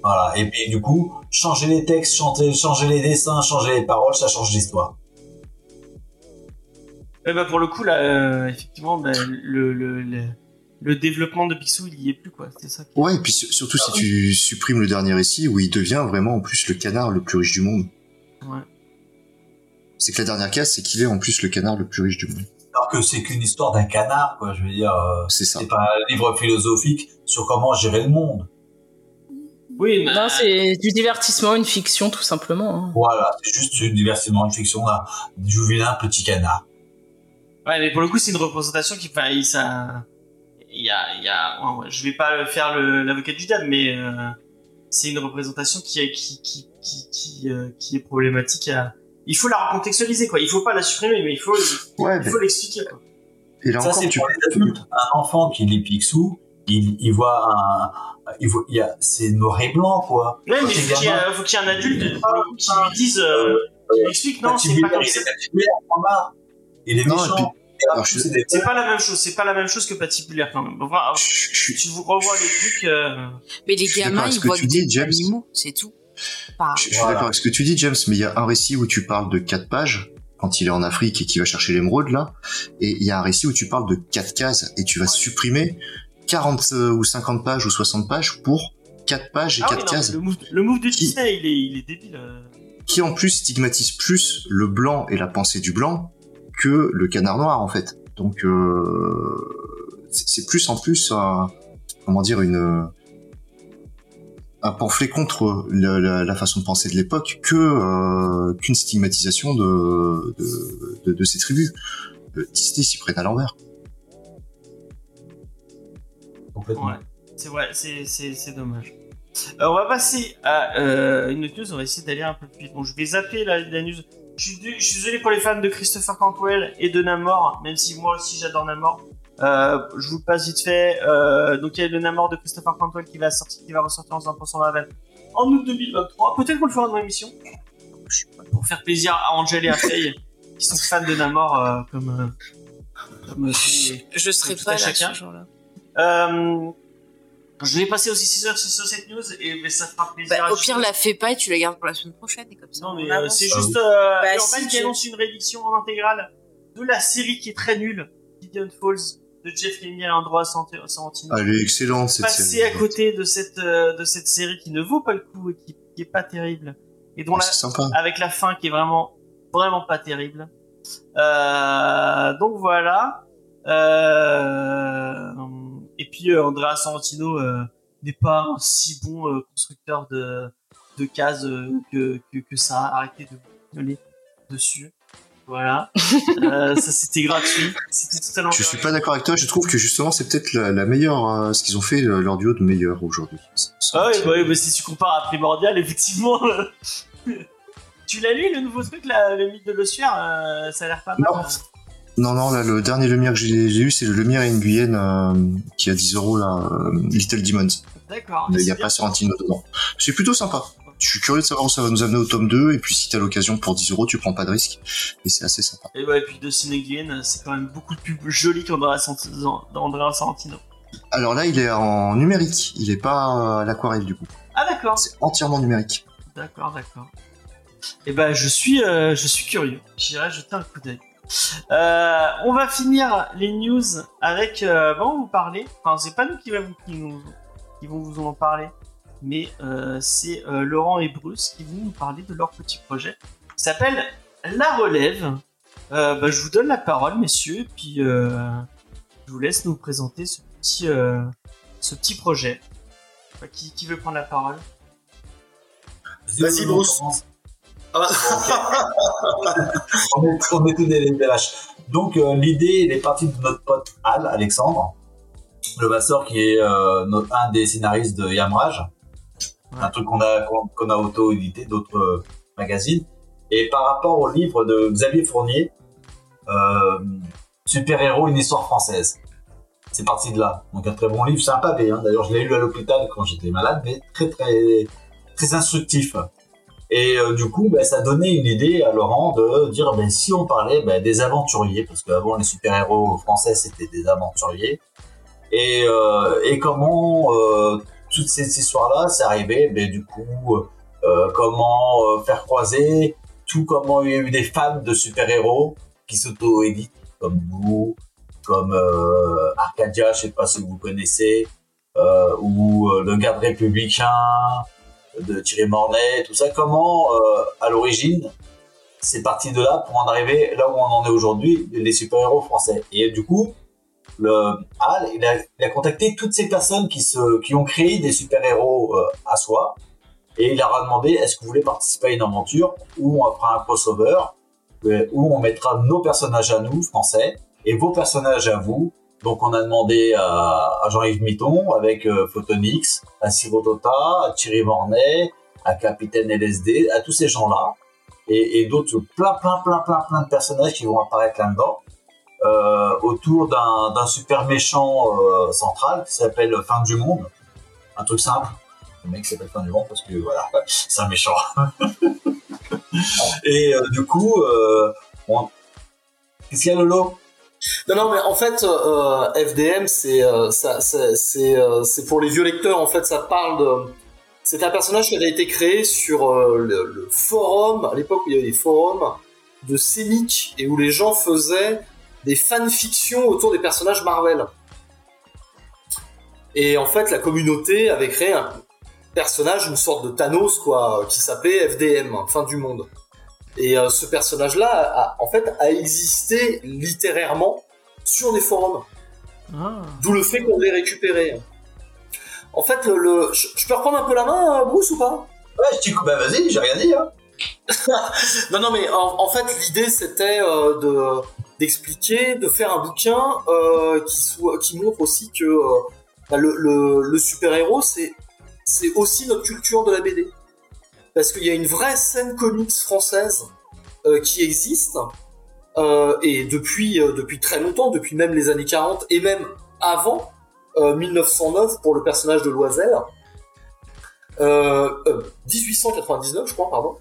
Voilà. Et puis du coup, changer les textes, changer les dessins, changer les paroles, ça change l'histoire. Eh ben, pour le coup, là, euh, effectivement, ben, le, le, le, le développement de Picsou, il y est plus, quoi. C'est ça. qui- Ouais et puis su- surtout si tu supprimes le dernier récit où il devient vraiment en plus le canard le plus riche du monde. Ouais. C'est que la dernière case c'est qu'il est en plus le canard le plus riche du monde. Alors que c'est qu'une histoire d'un canard, quoi. Je veux dire, euh, C'est ça. c'est pas un livre philosophique sur comment gérer le monde. Oui, mais- Non, c'est du divertissement, une fiction, tout simplement. hein. Voilà, c'est juste une divertissement, une fiction là, du vilain petit canard. Ouais, mais pour le coup, c'est une représentation qui, enfin, ça, il y a, il y a, ouais, ouais, je vais pas faire l'avocat du diable, mais euh, c'est une représentation qui, est- qui, qui, qui, qui, euh, qui est problématique. À... Il faut la recontextualiser, quoi. Il faut pas la supprimer, mais il faut, Ouais, il mais- faut l'expliquer, quoi. et là Ça, encore c'est tu. Un enfant qui lit Picsou, il, il voit un, il voit, il y a, c'est noir et blanc, quoi. Ouais, mais faut qu'il y, faut qu'il y ait un adulte, qui lui dise, euh, qui lui explique, non, c'est pas comme ça. Non, et puis- Et alors, après, je- c'est des- C'est pas la même chose, c'est pas la même chose que patibulaire, quand même. Enfin, je, je suis si vous revois les trucs, euh, Mais les gamins, ils voient tu des James. animaux, c'est tout. Pas- Je, je suis d'accord avec ce que tu dis, James, mais il y a un récit où tu parles de quatre pages quand il est en Afrique et qu'il va chercher l'émeraude là, et il y a un récit où tu parles de quatre cases et tu vas supprimer 40 euh, ou 50 pages ou 60 pages pour quatre pages et ah oui, quatre non, cases, le move, le move de Qui- Disney, il est, il est débile. euh. qui en plus stigmatise plus le blanc et la pensée du blanc que le canard noir en fait. Donc euh, c'est plus en plus un, comment dire une un pamphlet contre la, la façon de penser de l'époque que euh, qu'une stigmatisation de, de, de, de ces tribus. Euh, Disney s'y prenne à l'envers. Complètement. Ouais, c'est vrai, c'est, c'est, c'est dommage. On va passer à euh, une autre news, on va essayer d'aller un peu plus vite. Bon, je vais zapper la, la news. Je suis, je suis désolé pour les fans de Christopher Cantwell et de Namor, même si moi aussi j'adore Namor. Euh, je vous passe vite fait. Euh, donc il y a le Namor de Christopher Cantwell qui va sortir, qui va ressortir en 100% Marvel en août 2023. Peut-être qu'on le fera dans l'émission. Je sais pas, Pour faire plaisir à Angel et à Faye, qui sont fans de Namor euh, comme. euh, comme Je serai pas à là chacun. ce. Euh, je vais passer aussi 6 heures sur cette news et mais ça fera plaisir. Bah, à au pire, la fais pas et tu la gardes pour la semaine prochaine et comme ça. Non on mais euh, c'est Ah juste euh, Bah, Urban si, qui annonce une réédition en intégrale de la série qui est très nulle, Gideon Falls de Jeff Lemire et Andrea Sorrentino. Elle est excellente cette Passer série. à côté de cette euh, de cette série qui ne vaut pas le coup et qui, qui est pas terrible et dont Oh, la, sympa. avec la fin qui est vraiment vraiment pas terrible. Euh, donc voilà. Euh, et puis euh, Andrea Sorrentino euh, n'est pas un si bon euh, constructeur de de cases euh, que, que que ça. Arrêtez de vous gueuler dessus. Voilà. Euh, ça c'était gratuit. C'était totalement. Je suis pas d'accord avec toi. Je trouve que justement c'est peut-être la, la meilleure, euh, ce qu'ils ont fait euh, leur duo de meilleur aujourd'hui. Ah oui, bah oui, bah si tu compares à Primordial, effectivement. euh, tu l'as lu le nouveau truc là, le mythe de l'ossuaire, euh, ça a l'air pas mal. Non. Non, non, là, le dernier Lemire que j'ai eu, c'est le Lemire et Nguyen euh, qui a 10 euros, là, euh, Little Demons. D'accord. Mais il n'y a pas. Sorrentino dedans. C'est plutôt sympa. Je suis curieux de savoir où ça va nous amener au tome 2, et puis si t'as l'occasion pour 10 euros, tu prends pas de risque. Et c'est assez sympa. Et ouais, et puis de Cineguien, c'est quand même beaucoup plus joli qu'Andrea Sorrentino. Alors là, il est en numérique, il est pas à l'aquarelle du coup. Ah d'accord, C'est entièrement numérique. d'accord, d'accord. Et ben je suis, euh, je suis curieux. J'irai jeter un coup d'œil. Euh, on va finir les news avec. Euh, bon, on va vous parler. Enfin, c'est pas nous qui, va vous, qui, nous- qui vont vous en parler, mais euh, c'est euh, Laurent et Bruce qui vont nous parler de leur petit projet. qui s'appelle La Relève. Bah, je vous donne la parole, messieurs, et puis je vous laisse nous présenter ce petit, ce petit projet. Qui, qui veut prendre la parole? Vas-y, Bruce. commence. On est, on est tous des. Donc euh, l'idée, elle est partie de notre pote Al, Alexandre, le masseur qui est euh, notre- un des scénaristes de Yamrage, Ouais. un truc qu'on a, qu'on a auto-édité d'autres euh, magazines. Et par rapport au livre de Xavier Fournier, Super-héros, une histoire française. C'est parti de là. Donc un très bon livre, c'est un pavé. Hein. D'ailleurs, je l'ai lu à l'hôpital quand j'étais malade, mais très très très instructif. Et euh, du coup, bah, ça donnait une idée à Laurent de dire ben, si on parlait ben, des aventuriers, parce qu'avant les super-héros français c'était des aventuriers, et, euh, et comment euh, toutes ces histoires-là, c'est arrivé, ben, du coup, euh, comment euh, faire croiser, tout comment il y a eu des fans de super-héros qui s'auto-éditent, comme vous, comme euh, Arcadia, je sais pas si vous connaissez, ou le garde républicain, de Thierry Mornay, tout ça, comment euh, à l'origine c'est parti de là pour en arriver là où on en est aujourd'hui, les super-héros français. Et du coup, le Al, il a, il a contacté toutes ces personnes qui se, qui ont créé des super-héros euh, à soi, et il leur a demandé est-ce que vous voulez participer à une aventure où on fera un crossover, euh, où on mettra nos personnages à nous français et vos personnages à vous. Donc on a demandé à, Jean-Yves Mitton avec euh, Photonix, à Sirotota, à Thierry Mornay, à Capitaine LSD, à tous ces gens-là et, d'autres plein plein plein plein plein de personnages qui vont apparaître là-dedans euh, autour d'un super méchant euh, central qui s'appelle Fin du Monde. Un truc simple. Le mec s'appelle Fin du Monde parce que voilà, c'est un méchant. et du coup, qu'est-ce qu'il y a Lolo? Non, non, mais en fait, euh, FDM, c'est euh, c'est euh, c'est pour les vieux lecteurs. En fait, ça parle de. C'est un personnage qui avait été créé sur euh, le, forum à l'époque où il y avait des forums de Semic et où les gens faisaient des fanfictions autour des personnages Marvel. Et en fait, la communauté avait créé un personnage, une sorte de Thanos, quoi, qui s'appelait FDM, fin du monde. Et euh, ce personnage-là, en fait, a existé littérairement sur des forums. Ah. D'où le fait qu'on l'ait récupéré. En fait, le, le- je, peux reprendre un peu la main, euh, Bruce, ou pas? Ouais, je dis, bah vas-y, j'ai rien dit. Hein. Non, non, mais en, en fait, l'idée c'était euh, de d'expliquer, de faire un bouquin euh, qui soit, qui montre aussi que euh, bah, le, le, le super héros c'est c'est aussi notre culture de la BD, parce qu'il y a une vraie scène comics française euh, qui existe. Euh, et depuis, euh, depuis très longtemps, depuis même les années 40 et même avant euh, 1909 pour le personnage de Loisel. Euh, euh, 1899, je crois, pardon.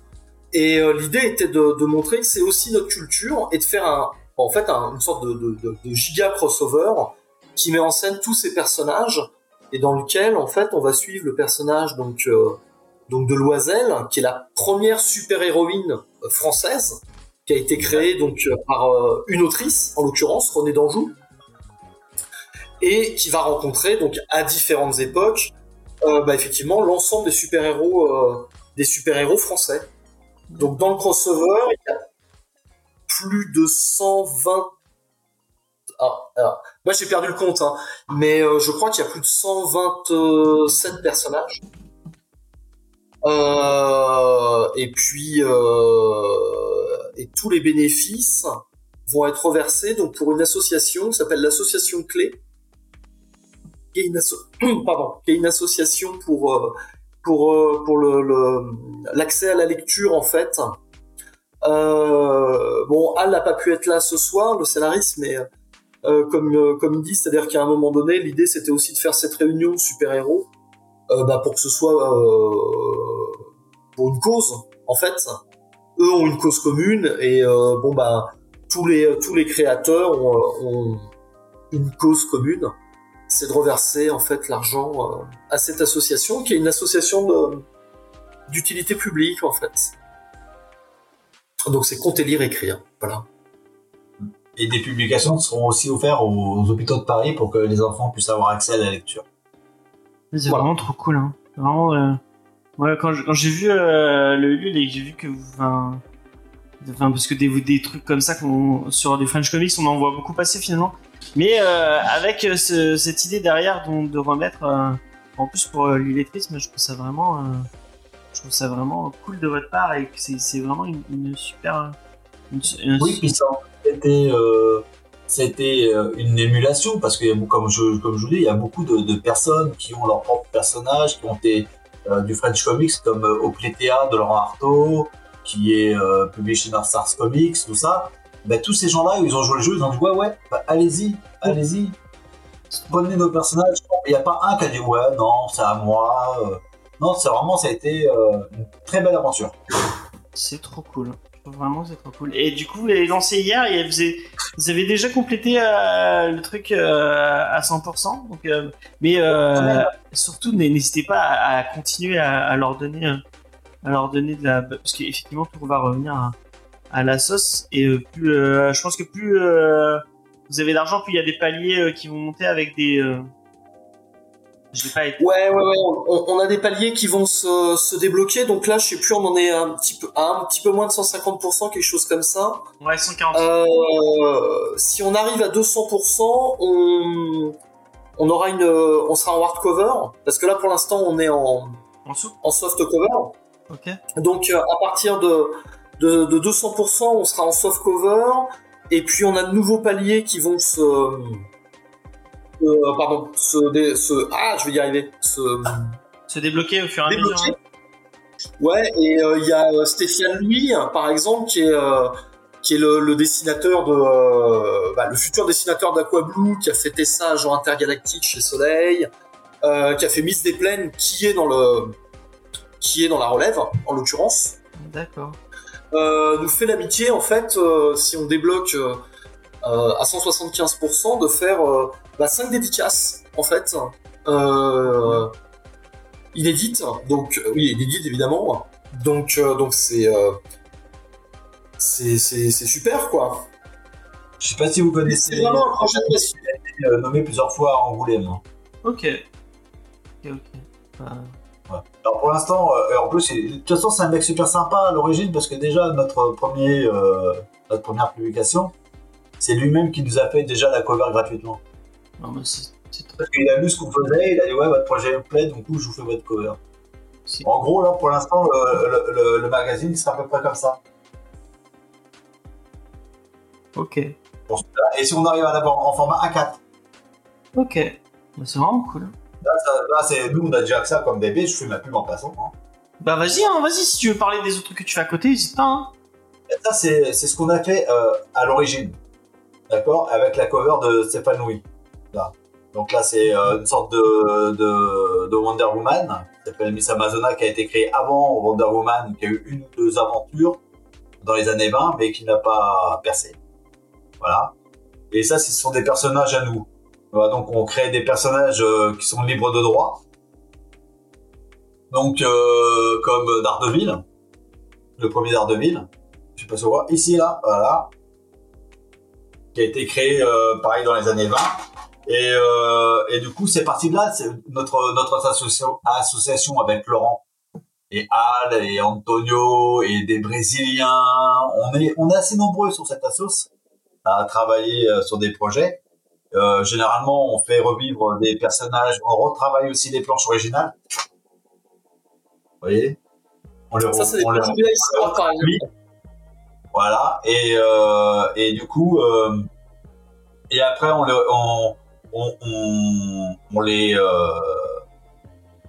Et euh, l'idée était de, montrer que c'est aussi notre culture et de faire un, en fait un- une sorte de, giga crossover qui met en scène tous ces personnages et dans lequel en fait on va suivre le personnage donc euh, donc de Loisel qui est la première super héroïne française qui a été créée donc euh, par euh, une autrice en l'occurrence Renée d'Anjou et qui va rencontrer donc à différentes époques euh, bah, effectivement l'ensemble des super héros des super héros français donc dans le crossover il y a plus de 120 ah, alors, moi j'ai perdu le compte, hein, mais euh, je crois qu'il y a plus de 127 personnages. Euh, et puis, euh, et tous les bénéfices vont être reversés donc pour une association qui s'appelle l'association Clé, qui est une, asso- pardon, qui est une association pour euh, pour euh, pour le l'accès à la lecture en fait. Euh, bon, Al n'a pas pu être là ce soir, le scénariste, mais euh, comme euh, comme il dit, c'est-à-dire qu'à un moment donné, l'idée c'était aussi de faire cette réunion de super-héros euh, bah, pour que ce soit pour une cause en fait. Eux ont une cause commune et euh, bon bah tous les tous les créateurs ont, ont une cause commune, c'est de reverser en fait l'argent euh, à cette association qui est une association de d'utilité publique en fait. Donc c'est compter, lire, écrire. Voilà. Et des publications seront aussi offertes aux, aux hôpitaux de Paris pour que les enfants puissent avoir accès à la lecture. C'est Voilà. vraiment trop cool, hein. Vraiment, euh, ouais, quand j'ai vu euh, le Ulule et que j'ai vu que, enfin, parce que des, trucs comme ça sur des French Comics, on en voit beaucoup passer finalement. Mais euh, avec euh, ce- cette idée derrière de remettre, en plus pour l'illettrisme, je trouve ça vraiment, je trouve ça vraiment cool de votre part et que c'est vraiment une, super, Oui, puis ça, c'était, c'était une émulation parce que comme je, vous dis, il y a beaucoup de, personnes qui ont leur propre personnage, qui ont été du French Comics comme euh, Opletea de Laurent Artaud, qui est euh, publié chez North Stars Comics, tout ça. Ben, tous ces gens-là, ils ont joué le jeu, ils ont dit ouais, ouais, bah, allez-y, allez-y, prenez nos personnages. Il n'y a pas un qui a dit ouais, non, c'est à moi. euh. Non, c'est vraiment, ça a été euh, une très belle aventure. C'est trop cool. Vraiment, c'est trop cool. Et du coup, vous l'avez lancé hier et vous avez, vous avez déjà complété euh, le truc euh, à 100%. Donc, euh, mais euh, surtout, n'hésitez pas à, à continuer à, à leur donner, à leur donner de la, parce qu'effectivement, tout va revenir à, à la sauce. Et plus, euh, je pense que plus euh, vous avez d'argent, plus il y a des paliers euh, qui vont monter avec des. Je vais pas être. Ouais, ouais, ouais. On, on a des paliers qui vont se, se débloquer. Donc là, je sais plus, on en est un petit peu, à un petit peu moins de 150%, quelque chose comme ça. Ouais, 140. Euh, si on arrive à 200%, on, on aura une, on sera en hardcover. Parce que là, pour l'instant, on est en, En soft cover. Ok. Donc euh, à partir de, de, de 200%, on sera en soft cover. Et puis on a de nouveaux paliers qui vont se, euh, pardon, se, dé- se, ah, je vais y arriver, se, Se débloquer au fur et à mesure. débloquer. Ouais, et euh, il y a euh, Stéphane Louis, par exemple, qui est, euh, qui est le, le dessinateur de, bah, le futur dessinateur d'Aquablue, qui a fait Tessa, genre intergalactique chez Soleil, qui a fait Miss des Plaines, qui est dans le, qui est dans la relève, en l'occurrence D'accord. nous fait l'amitié, en fait, si on débloque à 175%, de faire euh, bah, 5 dédicaces, en fait, euh, inédites. Donc, euh, oui, inédites, évidemment. Donc, euh, donc c'est, euh, c'est, super, quoi. Je sais pas si vous connaissez. C'est vraiment un projet de passion. euh, nommé plusieurs fois à Angoulême. hein. Ok. Ok, ok. Bah, Alors pour l'instant, euh, en plus, de toute façon, c'est un mec super sympa à l'origine parce que déjà notre premier, euh, notre première publication, c'est lui-même qui nous a fait déjà la cover gratuitement. non, mais c'est c'est très Parce qu'il a vu ce qu'on faisait, il a dit ouais votre projet me plaît, coup je vous fais votre cover. c'est- En gros là, pour l'instant, le, le- le- le magazine sera à peu près comme ça. Ok. Et si on arrive à l'avoir en format A4, Ok. Bah, c'est vraiment cool. là, ça- là, c'est nous on a déjà que ça comme bébé, je fais ma pub en passant. hein. Bah vas-y, hein, vas-y, si tu veux parler des autres trucs que tu fais à côté, n'hésite pas. Hein. Ça, c'est c'est ce qu'on a fait euh, à l'origine. D'accord Avec la cover de Stéphane. Là. Donc là, c'est euh, une sorte de, de, de Wonder Woman qui s'appelle Miss Amazona, qui a été créée avant Wonder Woman, qui a eu une ou deux aventures dans les années 20, mais qui n'a pas percé. Voilà. Et ça, ce sont des personnages à nous. Voilà, donc on crée des personnages euh, qui sont libres de droit. Donc euh, comme Daredevil, le premier Daredevil, je sais pas si on voit, ici là, voilà, qui a été créé euh, pareil dans les années 20. Et, euh, et du coup, c'est parti de là, c'est notre notre association, association avec Laurent et Al et Antonio et des Brésiliens. On est on est assez nombreux sur cette assoce à travailler euh, sur des projets. Euh, généralement, on fait revivre des personnages, on retravaille aussi des planches originales. Vous voyez? On les Ça, des on les- oui. Voilà. Et, euh, et du coup, euh, et après, on, le, on, on, on, on les euh,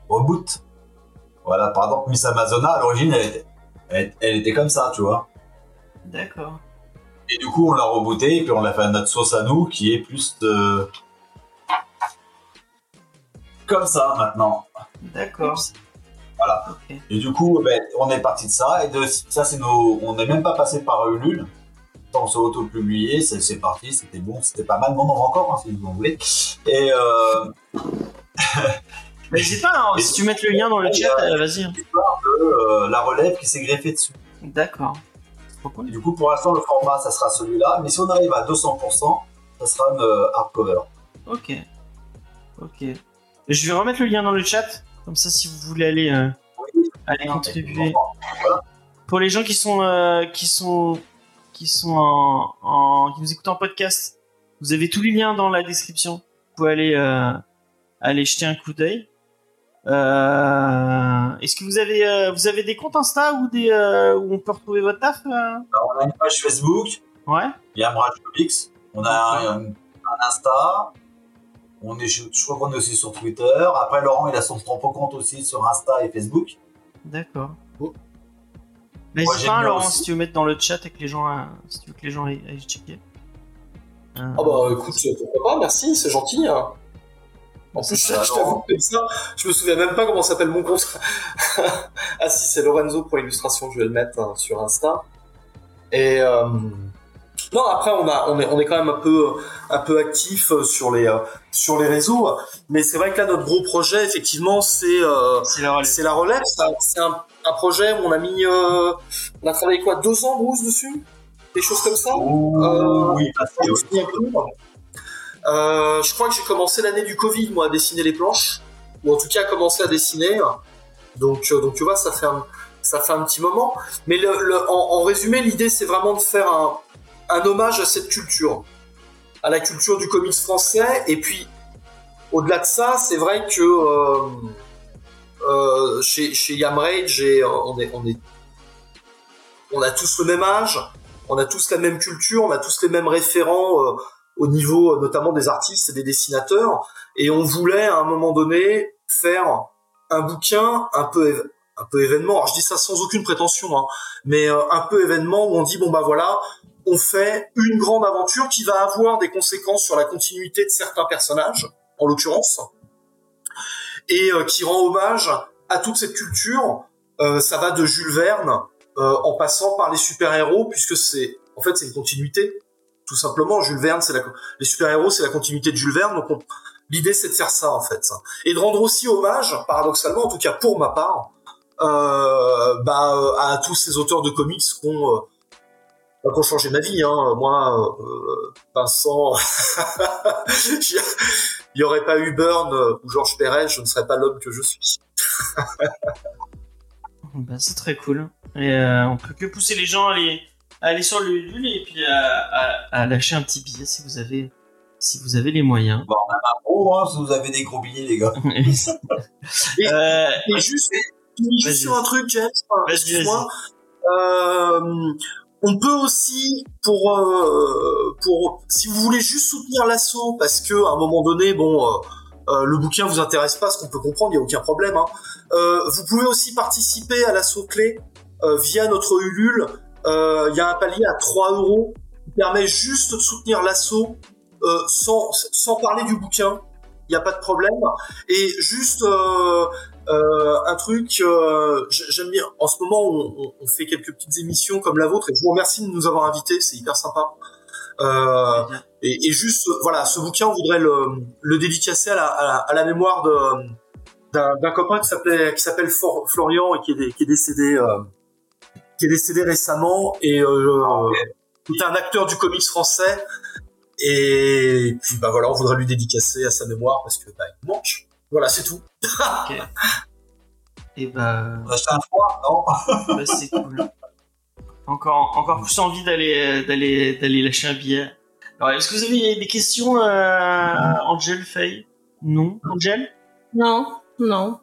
reboot. Voilà, par exemple, Miss Amazona, à l'origine, elle était, elle, elle était comme ça, tu vois. D'accord. Et du coup, on l'a rebooté et puis on l'a fait à notre sauce à nous, qui est plus de... Comme ça, maintenant. D'accord. Voilà. Et du coup, ben, on est parti de ça. Et de ça, c'est nos. On n'est même pas passé par Ulule. On s'est auto-publié, c'est c'est parti, c'était bon, c'était pas mal. Non, on en va encore, hein, si vous en voulez. Et euh, Mais n'hésite pas, hein, si tu mets le lien dans le chat, euh, vas-y. hein. euh, la relève qui s'est greffée dessus. D'accord. Cool. Et du coup, pour l'instant, le format, ça sera celui-là. Mais si on arrive à 200%, ça sera une euh, hardcover. Ok. Ok. Je vais remettre le lien dans le chat, comme ça si vous voulez aller, euh, aller contribuer. Pour les gens qui sont euh, qui sont qui sont en, en- qui nous écoutent en podcast, vous avez tous les liens dans la description. Vous pouvez aller euh, aller jeter un coup d'œil. Est-ce que vous avez vous avez des comptes Insta ou des où on peut retrouver votre taf Alors, on a une page Facebook, Ouais. il y a Comics. On a un, un Insta. On est, je, je crois qu'on est aussi sur Twitter. Après, Laurent, il a son propre compte aussi sur Insta et Facebook. D'accord. Oh. Mais Moi, n'hésite j'aime pas, bien Laurent, aussi. si tu veux mettre dans le chat et que les gens, euh, si tu veux que les gens aillent, aillent checker. Euh, Ah bah écoute, pourquoi pas, merci, c'est gentil. hein. En plus, ça, je t'avoue que ça, je me souviens même pas comment s'appelle mon compte. ah si, c'est Lorenzo pour illustration, je vais le mettre hein, sur Insta. Et euh, non, après on a, on est, on est quand même un peu, un peu actif euh, sur les, euh, sur les réseaux. Mais c'est vrai que là, notre gros projet, effectivement, c'est, euh, c'est la relève. c'est un, projet où on a mis, euh, on a travaillé quoi, deux ans, Bruce, dessus, des choses comme ça? Euh, oui, Je. Euh, je crois que j'ai commencé l'année du Covid, moi, à dessiner les planches, ou en tout cas à commencer à dessiner. Donc, donc tu vois, ça fait un, ça fait un petit moment. Mais le, le- en, en résumé, l'idée, c'est vraiment de faire un, un hommage à cette culture, à la culture du comics français. Et puis, au-delà de ça, c'est vrai que euh, euh, chez, Yam Rage, euh, on est, on est, on a tous le même âge, on a tous la même culture, on a tous les mêmes référents au niveau notamment des artistes et des dessinateurs, et on voulait à un moment donné faire un bouquin un peu un peu événement. Alors je dis ça sans aucune prétention, hein, mais un peu événement où on dit bon bah voilà, on fait une grande aventure qui va avoir des conséquences sur la continuité de certains personnages, en l'occurrence, et euh, qui rend hommage à toute cette culture. Euh, ça va de Jules Verne euh, en passant par les super-héros, puisque c'est en fait c'est une continuité, tout simplement. Jules Verne, c'est la les super-héros, c'est la continuité de Jules Verne, donc on- l'idée c'est de faire ça en fait, et de rendre aussi hommage, paradoxalement, en tout cas pour ma part, euh, bah, euh, à tous ces auteurs de comics qui ont, euh, qui ont changé ma vie. Hein. Moi, euh, Vincent, il n'y aurait pas eu Burn euh, ou Georges Perez, je ne serais pas l'homme que je suis. Bah, c'est très cool. Et euh, on peut que pousser les gens à aller, à aller sur le Ulule et puis à, à- à lâcher un petit billet si vous avez, si vous avez les moyens. Bon, on a un gros, hein, si vous avez des gros billets, les gars. Euh, Et juste, juste sur un truc, James, excuse-moi. Euh, on peut aussi, pour, euh, pour, si vous voulez juste soutenir l'assaut, parce que à un moment donné, bon, euh, euh, le bouquin vous intéresse pas, ce qu'on peut comprendre, il y a aucun problème. Hein. Euh, vous pouvez aussi participer à l'assaut clé euh, via notre Ulule. euh, il y a un palier à 3 euros qui permet juste de soutenir l'assaut euh, sans, sans parler du bouquin. Il n'y a pas de problème. Et juste euh, un truc, euh, j'aime bien. En ce moment, on, on- fait quelques petites émissions comme la vôtre et je vous remercie de nous avoir invités. C'est hyper sympa. Euh, et, juste, euh, voilà, ce bouquin, on voudrait le, le dédicacer à la, à la, à la mémoire d'un copain qui s'appelait qui s'appelle Florian et qui est, décédé euh, qui est décédé récemment et euh, qui est un acteur du comics français et puis bah voilà on voudrait lui dédicacer à sa mémoire parce que bah il manque voilà c'est tout Et bah, On a acheté un froid, non bah, c'est cool. Encore, encore plus envie d'aller, d'aller, d'aller lâcher un billet. Alors, est-ce que vous avez des questions, euh, Angel, Faye? Non, Angel? Non, non.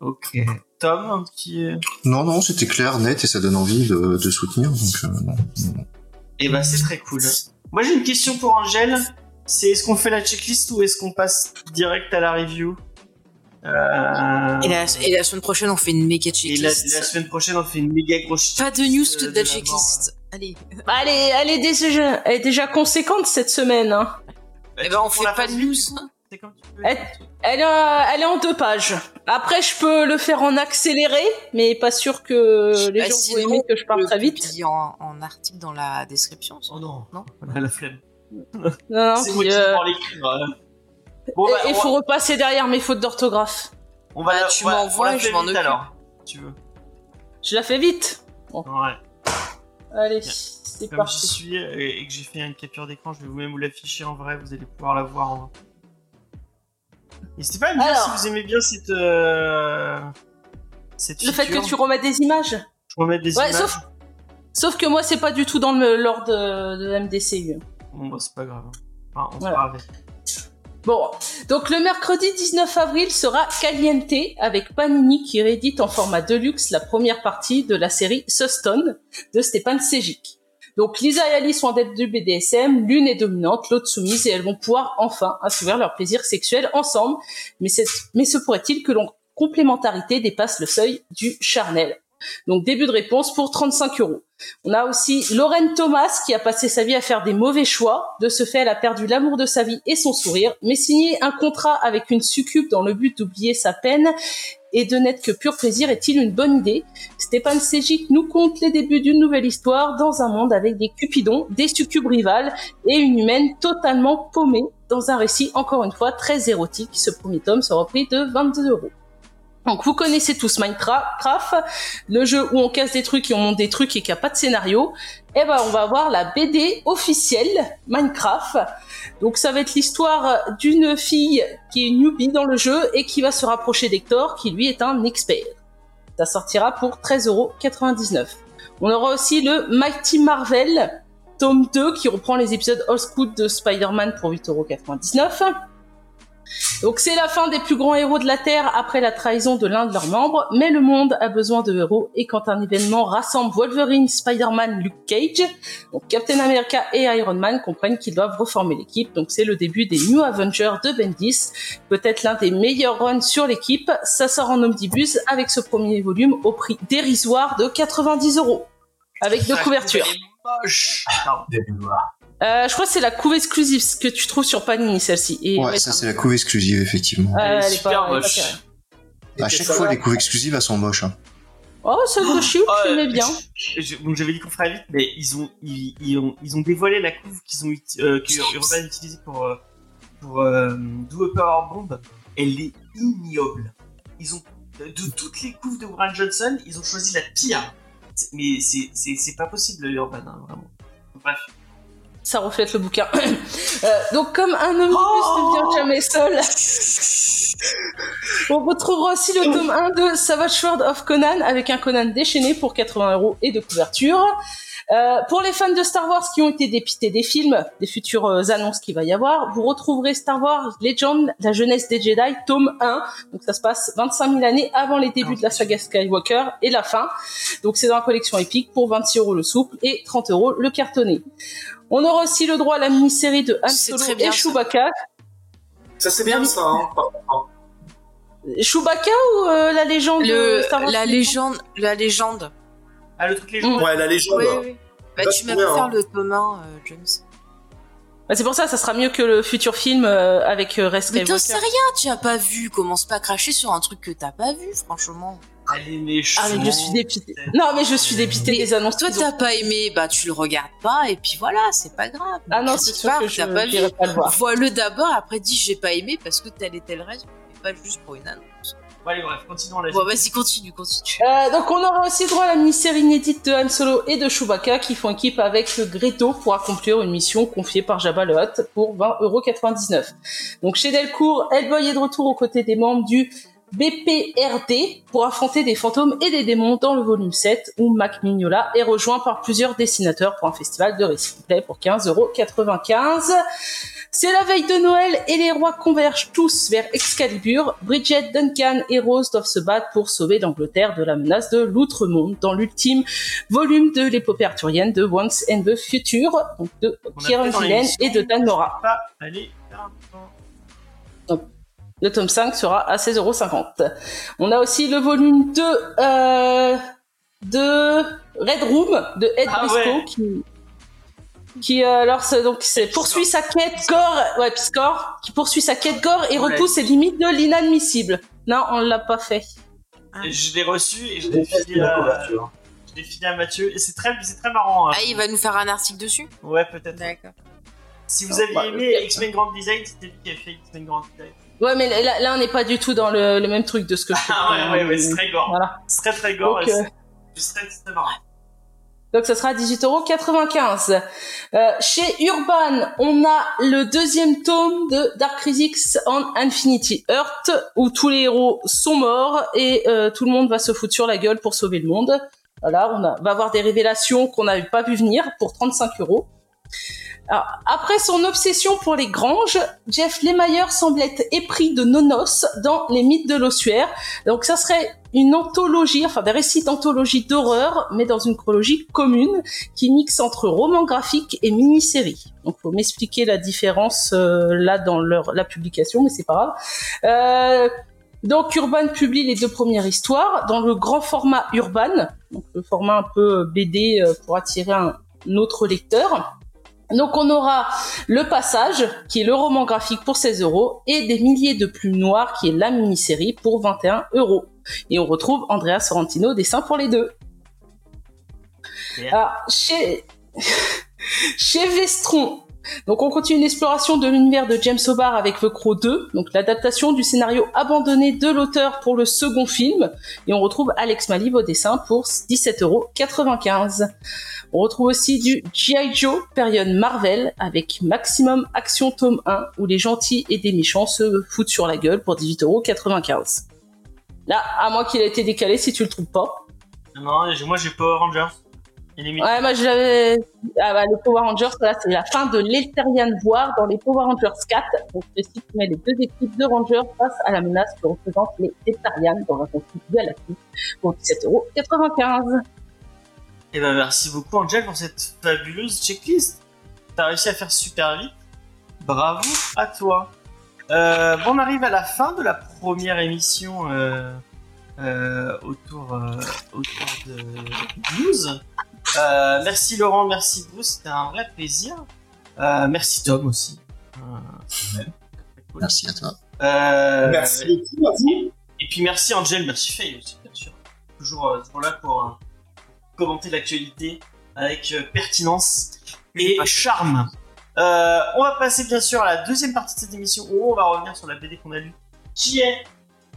Ok. Tom, un petit. euh, Non, non, c'était clair, net, et ça donne envie de, de soutenir. Donc, euh, non, non. Eh ben, c'est très cool. Moi, j'ai une question pour Angel. C'est est-ce qu'on fait la checklist ou est-ce qu'on passe direct à la review? Euh... Et la, et la semaine prochaine, on fait une méga et la, checklist. la semaine prochaine, on fait une méga grosse Pas de news checklist, que euh, de la checklist. Allez. Bah, elle, est, elle, est déjà, elle est déjà conséquente cette semaine. Hein. mort. Eh ben, on fait pas de news. vue, C'est comme tu veux. Elle, elle, est- elle est en deux pages. Après, je peux le faire en accéléré, mais pas sûr que les Bah, gens vont aimer que je parle Le très vite. publier En, en article dans la description. Oh non, Non? on a la flemme. Non, non, C'est moi qui euh, prends l'écrire. Bon, bah, et il faut repasser derrière mes fautes d'orthographe. on va Bah, la- tu va- m'envoies et je m'en occupe. alors. Tu veux. Je la fais vite. Ouais. Allez, Bien. c'est Comme j'y parti. suis et, et que j'ai fait une capture d'écran, je vais vous-même vous l'afficher en vrai, vous allez pouvoir la voir en N'hésitez pas à me dire Alors. si vous aimez bien cette. euh, cette Le fait que tu remettes des images. Je remets des Ouais, images. sauf, sauf que moi, c'est pas du tout dans le l'ordre de, de MDCU. Bon, bah, c'est pas grave. Enfin, on Voilà. avec. Bon, donc le mercredi 19 avril sera Caliente avec Panini qui réédite en format deluxe la première partie de la série Suston de Stéphane Sejic. Donc Lisa et Alice sont adeptes du BDSM, l'une est dominante, l'autre soumise et elles vont pouvoir enfin assouvir leur plaisir sexuel ensemble. Mais, mais se pourrait-il que leur complémentarité dépasse le seuil du charnel? Donc début de réponse pour 35 euros. On a aussi Lorraine Thomas qui a passé sa vie à faire des mauvais choix. De ce fait, elle a perdu l'amour de sa vie et son sourire. Mais signer un contrat avec une succube dans le but d'oublier sa peine et de n'être que pur plaisir est-il une bonne idée? Stéphane Sejic nous conte les débuts d'une nouvelle histoire dans un monde avec des cupidons, des succubes rivales et une humaine totalement paumée dans un récit encore une fois très érotique. Ce premier tome sera au prix de 22 euros. Donc vous connaissez tous Minecraft, le jeu où on casse des trucs et on monte des trucs et qu'il n'y a pas de scénario. Eh ben on va avoir la BD officielle Minecraft. Donc ça va être l'histoire d'une fille qui est newbie dans le jeu et qui va se rapprocher d'Hector qui lui est un expert. Ça sortira pour 13,99€. On aura aussi le Mighty Marvel tome 2 qui reprend les épisodes Old School de Spider-Man pour 8,99€. Donc c'est la fin des plus grands héros de la Terre après la trahison de l'un de leurs membres, mais le monde a besoin de héros et quand un événement rassemble Wolverine, Spider-Man, Luke Cage, donc Captain America et Iron Man comprennent qu'ils doivent reformer l'équipe. Donc c'est le début des New Avengers de Bendis, peut-être l'un des meilleurs runs sur l'équipe. Ça sort en omnibus avec ce premier volume au prix dérisoire de 90 euros avec deux couvertures. moche. Euh, je crois que c'est la couve exclusive ce que tu trouves sur Panini celle-ci. Et Ouais, ça c'est la couve exclusive, effectivement. Euh, Elle est super pas- elle est moche. À chaque fois, les couves exclusives, elles sont moches. Hein. Oh, celle de j'aimais bien. je- je- donc j'avais dit qu'on ferait vite, mais ils ont ils, ils ont ils ont dévoilé la couve qu'ils ont euh, que Urban a utilisée pour euh, pour euh, Do a Power Bomb. Elle est ignoble. Ils ont de, de toutes les couves de Warren Johnson, ils ont choisi la pire. Mais c'est c'est c'est pas possible Urban hein, vraiment. Bref. Ça reflète le bouquin. Euh, donc, comme un omnibus ne vient jamais seul, on retrouvera aussi le tome 1 de Savage Sword of Conan avec un Conan déchaîné pour 80 euros et de couverture. Euh, pour les fans de Star Wars qui ont été dépités des films, des futures euh, annonces qu'il va y avoir, vous retrouverez Star Wars Legend, la jeunesse des Jedi, tome 1. Donc ça se passe 25 000 années avant les débuts de la saga Skywalker et la fin. Donc c'est dans la collection épique pour 26 euros le souple et 30 euros le cartonné. On aura aussi le droit à la mini-série de Han Solo très bien, et ça. Chewbacca. Ça c'est bien ça. Hein. Chewbacca ou euh, la légende de Le, Star Wars la légende, la légende. Ah le truc légendaire. Mm. Ouais, la légende. Oui, oui. Bah, tu m'as faire hein. le tome 1, euh, James. Bah, c'est pour ça, ça sera mieux que le futur film euh, avec euh, Rest Mais t'en sais rien, tu as pas vu. Commence pas à cracher sur un truc que t'as pas vu, franchement. Elle est méchante. Ah mais je suis dépitée. Non mais je suis dépitée des annonces. Toi, t'as pas aimé, bah tu le regardes pas, et puis voilà, c'est pas grave. Ah non, Ne c'est sûr pas, que je t'as pas vu. pas le voir. Vois-le d'abord, après dis j'ai pas aimé parce que telle et telle raison, et pas juste pour une annonce. Bon, allez, bref, continuons la Bon, vas-y, continue, continue. Euh, donc on aura aussi droit à la mini-série inédite de Han Solo et de Chewbacca qui font équipe avec Greto pour accomplir une mission confiée par Jabba le Hutt pour 20,99€. Donc chez Delcourt, Hellboy est de retour aux côtés des membres du BPRD pour affronter des fantômes et des démons dans le volume 7 où Mac Mignola est rejoint par plusieurs dessinateurs pour un festival de récit complet pour 15,95€. C'est la veille de Noël et les rois convergent tous vers Excalibur. Bridget, Duncan et Rose doivent se battre pour sauver l'Angleterre de la menace de l'outre-monde dans l'ultime volume de l'épopée arthurienne de Once and the Future, donc de Kieran Gillen et de Dan Mora. Pas aller. Le tome 5 sera à 16,50€. On a aussi le volume 2 euh, de Red Room de Ed Ah Briscoe ouais. qui qui euh, alors donc c'est poursuit sa quête gore ouais puis score qui poursuit sa quête gore et Ouais. repousse les limites de l'inadmissible. Non, on l'a pas fait. Je l'ai reçu et je l'ai la à... couverture. je l'ai filé à Mathieu. Et c'est très, c'est très marrant. hein. Ah, il va nous faire un article dessus? Ouais, peut-être. D'accord. Si vous aviez aimé. X-Men Grand Design, c'était lui qui a fait X-Men Grand Design. Ouais, mais là, là, on n'est pas du tout dans le, le même truc de ce que je fais. Ah ouais, ouais, ouais, c'est très gore. Voilà. C'est très très gore. Donc, et euh, c'est- très, très marrant. Donc ça sera à 18,95€. Euh, chez Urban, on a le deuxième tome de Dark Crisis on Infinity Earth, où tous les héros sont morts et euh, tout le monde va se foutre sur la gueule pour sauver le monde. Voilà, on va avoir des révélations qu'on n'avait pas vu venir pour 35 euros. Alors, après son obsession pour les granges, Jeff Lemire semble être épris de nonos dans les mythes de l'ossuaire. Donc ça serait une anthologie, enfin des récits d'anthologie d'horreur, mais dans une chronologie commune qui mixe entre roman graphique et mini-série. Donc faut m'expliquer la différence euh, là dans leur, la publication, mais c'est pas grave. Euh, donc Urban publie les deux premières histoires dans le grand format Urban, donc le format un peu BD euh, pour attirer un, un autre lecteur. Donc on aura le passage, qui est le roman graphique pour 16 euros, et des milliers de plumes noires, qui est la mini-série pour 21 euros. Et on retrouve Andrea Sorrentino dessin pour les deux. Alors, chez, chez Vestron, donc on continue l'exploration de l'univers de James Hobart avec The Crow 2, donc l'adaptation du scénario abandonné de l'auteur pour le second film, et on retrouve Alex Maliv au dessin pour 17,95€. On retrouve aussi du G.I. Joe, période Marvel, avec Maximum Action tome 1, où les gentils et des méchants se foutent sur la gueule pour 18,95€. Là, à moins qu'il ait été décalé si tu le trouves pas. Non, moi j'ai Power Rangers. Les Ouais, moi je l'avais. Ah bah, le Power Rangers, là, c'est la fin de l'Elterian War dans les Power Rangers 4. Donc, je cite met les deux équipes de Rangers face à la menace que représentent les Elterians dans un conflit galactique pour 17,95€. Et ben merci beaucoup Angel pour cette fabuleuse checklist. T'as réussi à faire super vite. Bravo à toi. Euh, bon, on arrive à la fin de la première émission euh, euh, autour, autour de news. Euh, merci Laurent, merci Bruce, c'était un vrai plaisir. Euh, merci Tom aussi. Euh, Merci à toi. euh, Merci beaucoup à vous. et puis merci Angel, merci Faye aussi, bien sûr. Toujours, euh, toujours là pour euh, commenter l'actualité avec euh, pertinence et charme. Euh, on va passer bien sûr à la deuxième partie de cette émission où on va revenir sur la BD qu'on a lue, qui est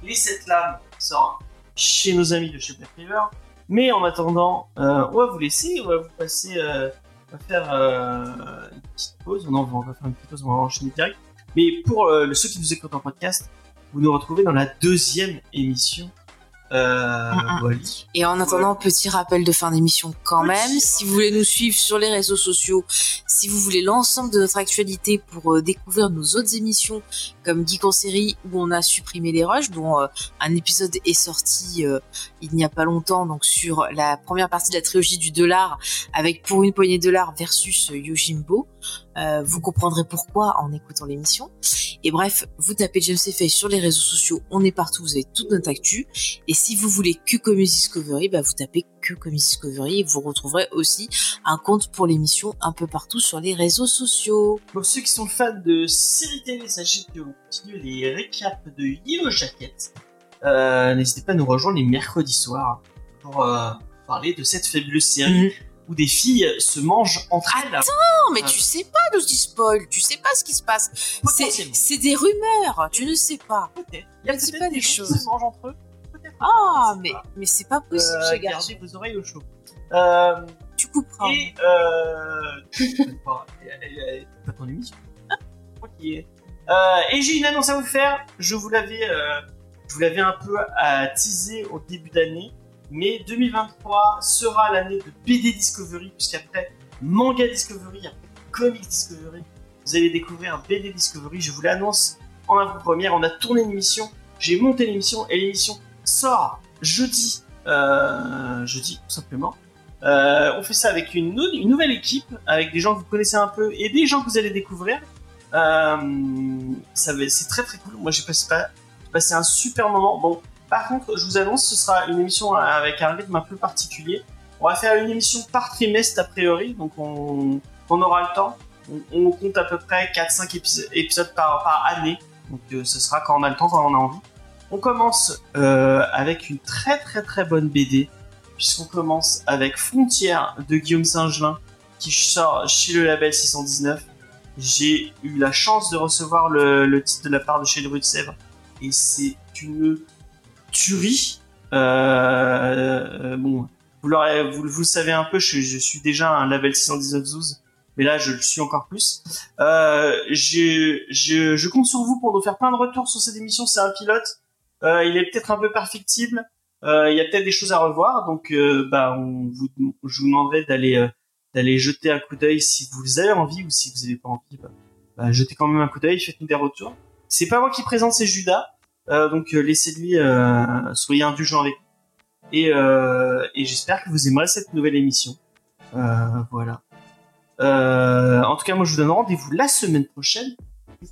Les Sept Lames, qui sort chez nos amis de chez Black River. Mais en attendant, euh, on va vous laisser, on va vous passer, euh, on va faire euh, une petite pause. Non, on va faire une petite pause, on va enchaîner direct. Mais pour euh, ceux qui nous écoutent en podcast, vous nous retrouvez dans la deuxième émission. Euh, voilà. Et en attendant, petit rappel de fin d'émission quand même. Si vous voulez nous suivre sur les réseaux sociaux, si vous voulez l'ensemble de notre actualité pour euh, découvrir nos autres émissions comme Geek en série où on a supprimé les rushs, dont euh, un épisode est sorti euh, il n'y a pas longtemps, donc sur la première partie de la trilogie du dollar avec pour une poignée de dollars versus euh, Yojimbo. Euh, vous comprendrez pourquoi en écoutant l'émission. Et bref, vous tapez James Face sur les réseaux sociaux, on est partout, vous avez toute notre actu. Et si vous voulez que Comics Discovery, bah vous tapez que Comics Discovery et vous retrouverez aussi un compte pour l'émission un peu partout sur les réseaux sociaux. Pour ceux qui sont fans de séries télé, sachez que on continue les récaps de Yellow Jacket. Euh, N'hésitez pas à nous rejoindre les mercredis soirs pour euh, parler de cette fabuleuse série où des filles se mangent entre elles. Non, mais Ah. tu sais pas, nous dis spoil, tu sais pas ce qui se passe. C'est des rumeurs, tu ne sais pas. Peut-être. Il y a peut-être pas des gens qui choses. se mangent entre eux. Ah, mais, pas. mais c'est pas possible, Euh, gardez vos oreilles au chaud. Euh, Tu couperas. et euh, tu pas, ton émission. Euh, et j'ai une annonce à vous faire. Je vous l'avais, euh, je vous l'avais un peu à teaser au début d'année, mais 2023 sera l'année de BD Discovery puisqu'après Manga Discovery, après Comics Discovery, vous allez découvrir BD Discovery. Je vous l'annonce en avant-première. On a tourné l'émission, j'ai monté l'émission et l'émission sort jeudi, euh, jeudi tout simplement. Euh, on fait ça avec une, nou- une nouvelle équipe, avec des gens que vous connaissez un peu et des gens que vous allez découvrir. Euh, c'est très très cool. Moi j'ai passé, passé un super moment. Bon, par contre, je vous annonce, ce sera une émission avec un rythme un peu particulier. On va faire une émission par trimestre a priori, donc on, aura le temps. On, compte à peu près 4-5 épis- épisodes par, par année. Donc euh, ce sera quand on a le temps, quand on a envie. On commence euh, avec une très très très bonne BD, puisqu'on commence avec Frontières de Guillaume Saint-Gelin, qui sort chez le label 619. J'ai eu la chance de recevoir le, le titre de la part de chez le Rue de Sèvres, et c'est une tuerie. Euh, bon, vous, vous, vous le savez un peu, je, je suis déjà un label 619 Zouz, mais là je le suis encore plus. Euh, je, je, je compte sur vous pour nous faire plein de retours sur cette émission. C'est un pilote. Euh, il est peut-être un peu perfectible. Il y a peut-être des choses à revoir. Donc, bah, on vous, je vous demanderai d'aller d'aller jeter un coup d'œil si vous avez envie ou si vous n'avez pas envie. Bah, bah, jetez quand même un coup d'œil. Faites-nous des retours. C'est pas moi qui présente, c'est Judas. Euh, donc, euh, laissez-lui. Euh, soyez indulgents avec. Et, euh, et j'espère que vous aimerez cette nouvelle émission. Euh, voilà. Euh, en tout cas, moi, je vous donne rendez-vous la semaine prochaine.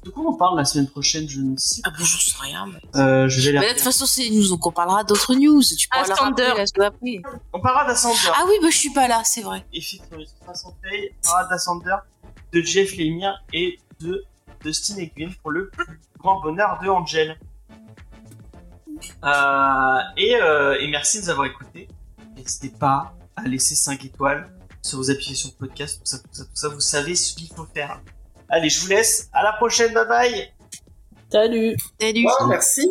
De quoi on parle la semaine prochaine Je ne sais Ah bon, je sais rien. Mais... pas. Euh, je vais la Mais là, de toute façon, c'est nous, donc on parlera d'autres news. Tu pourras la Ascender. rappeler. On parlera d'Ascender. Ah oui, bah je suis pas là, c'est vrai. Effectivement, on parlera d'Ascender, de Jeff Lemire et de Dustin Egwin pour le plus grand bonheur de Angel. Euh, et, euh, et merci de nous avoir écoutés. N'hésitez pas à laisser 5 étoiles sur vos applications de podcast, tout ça, tout ça, tout ça. Vous savez ce qu'il faut faire. Allez, je vous laisse. À la prochaine. Bye bye. Salut Salut. Ouais, merci.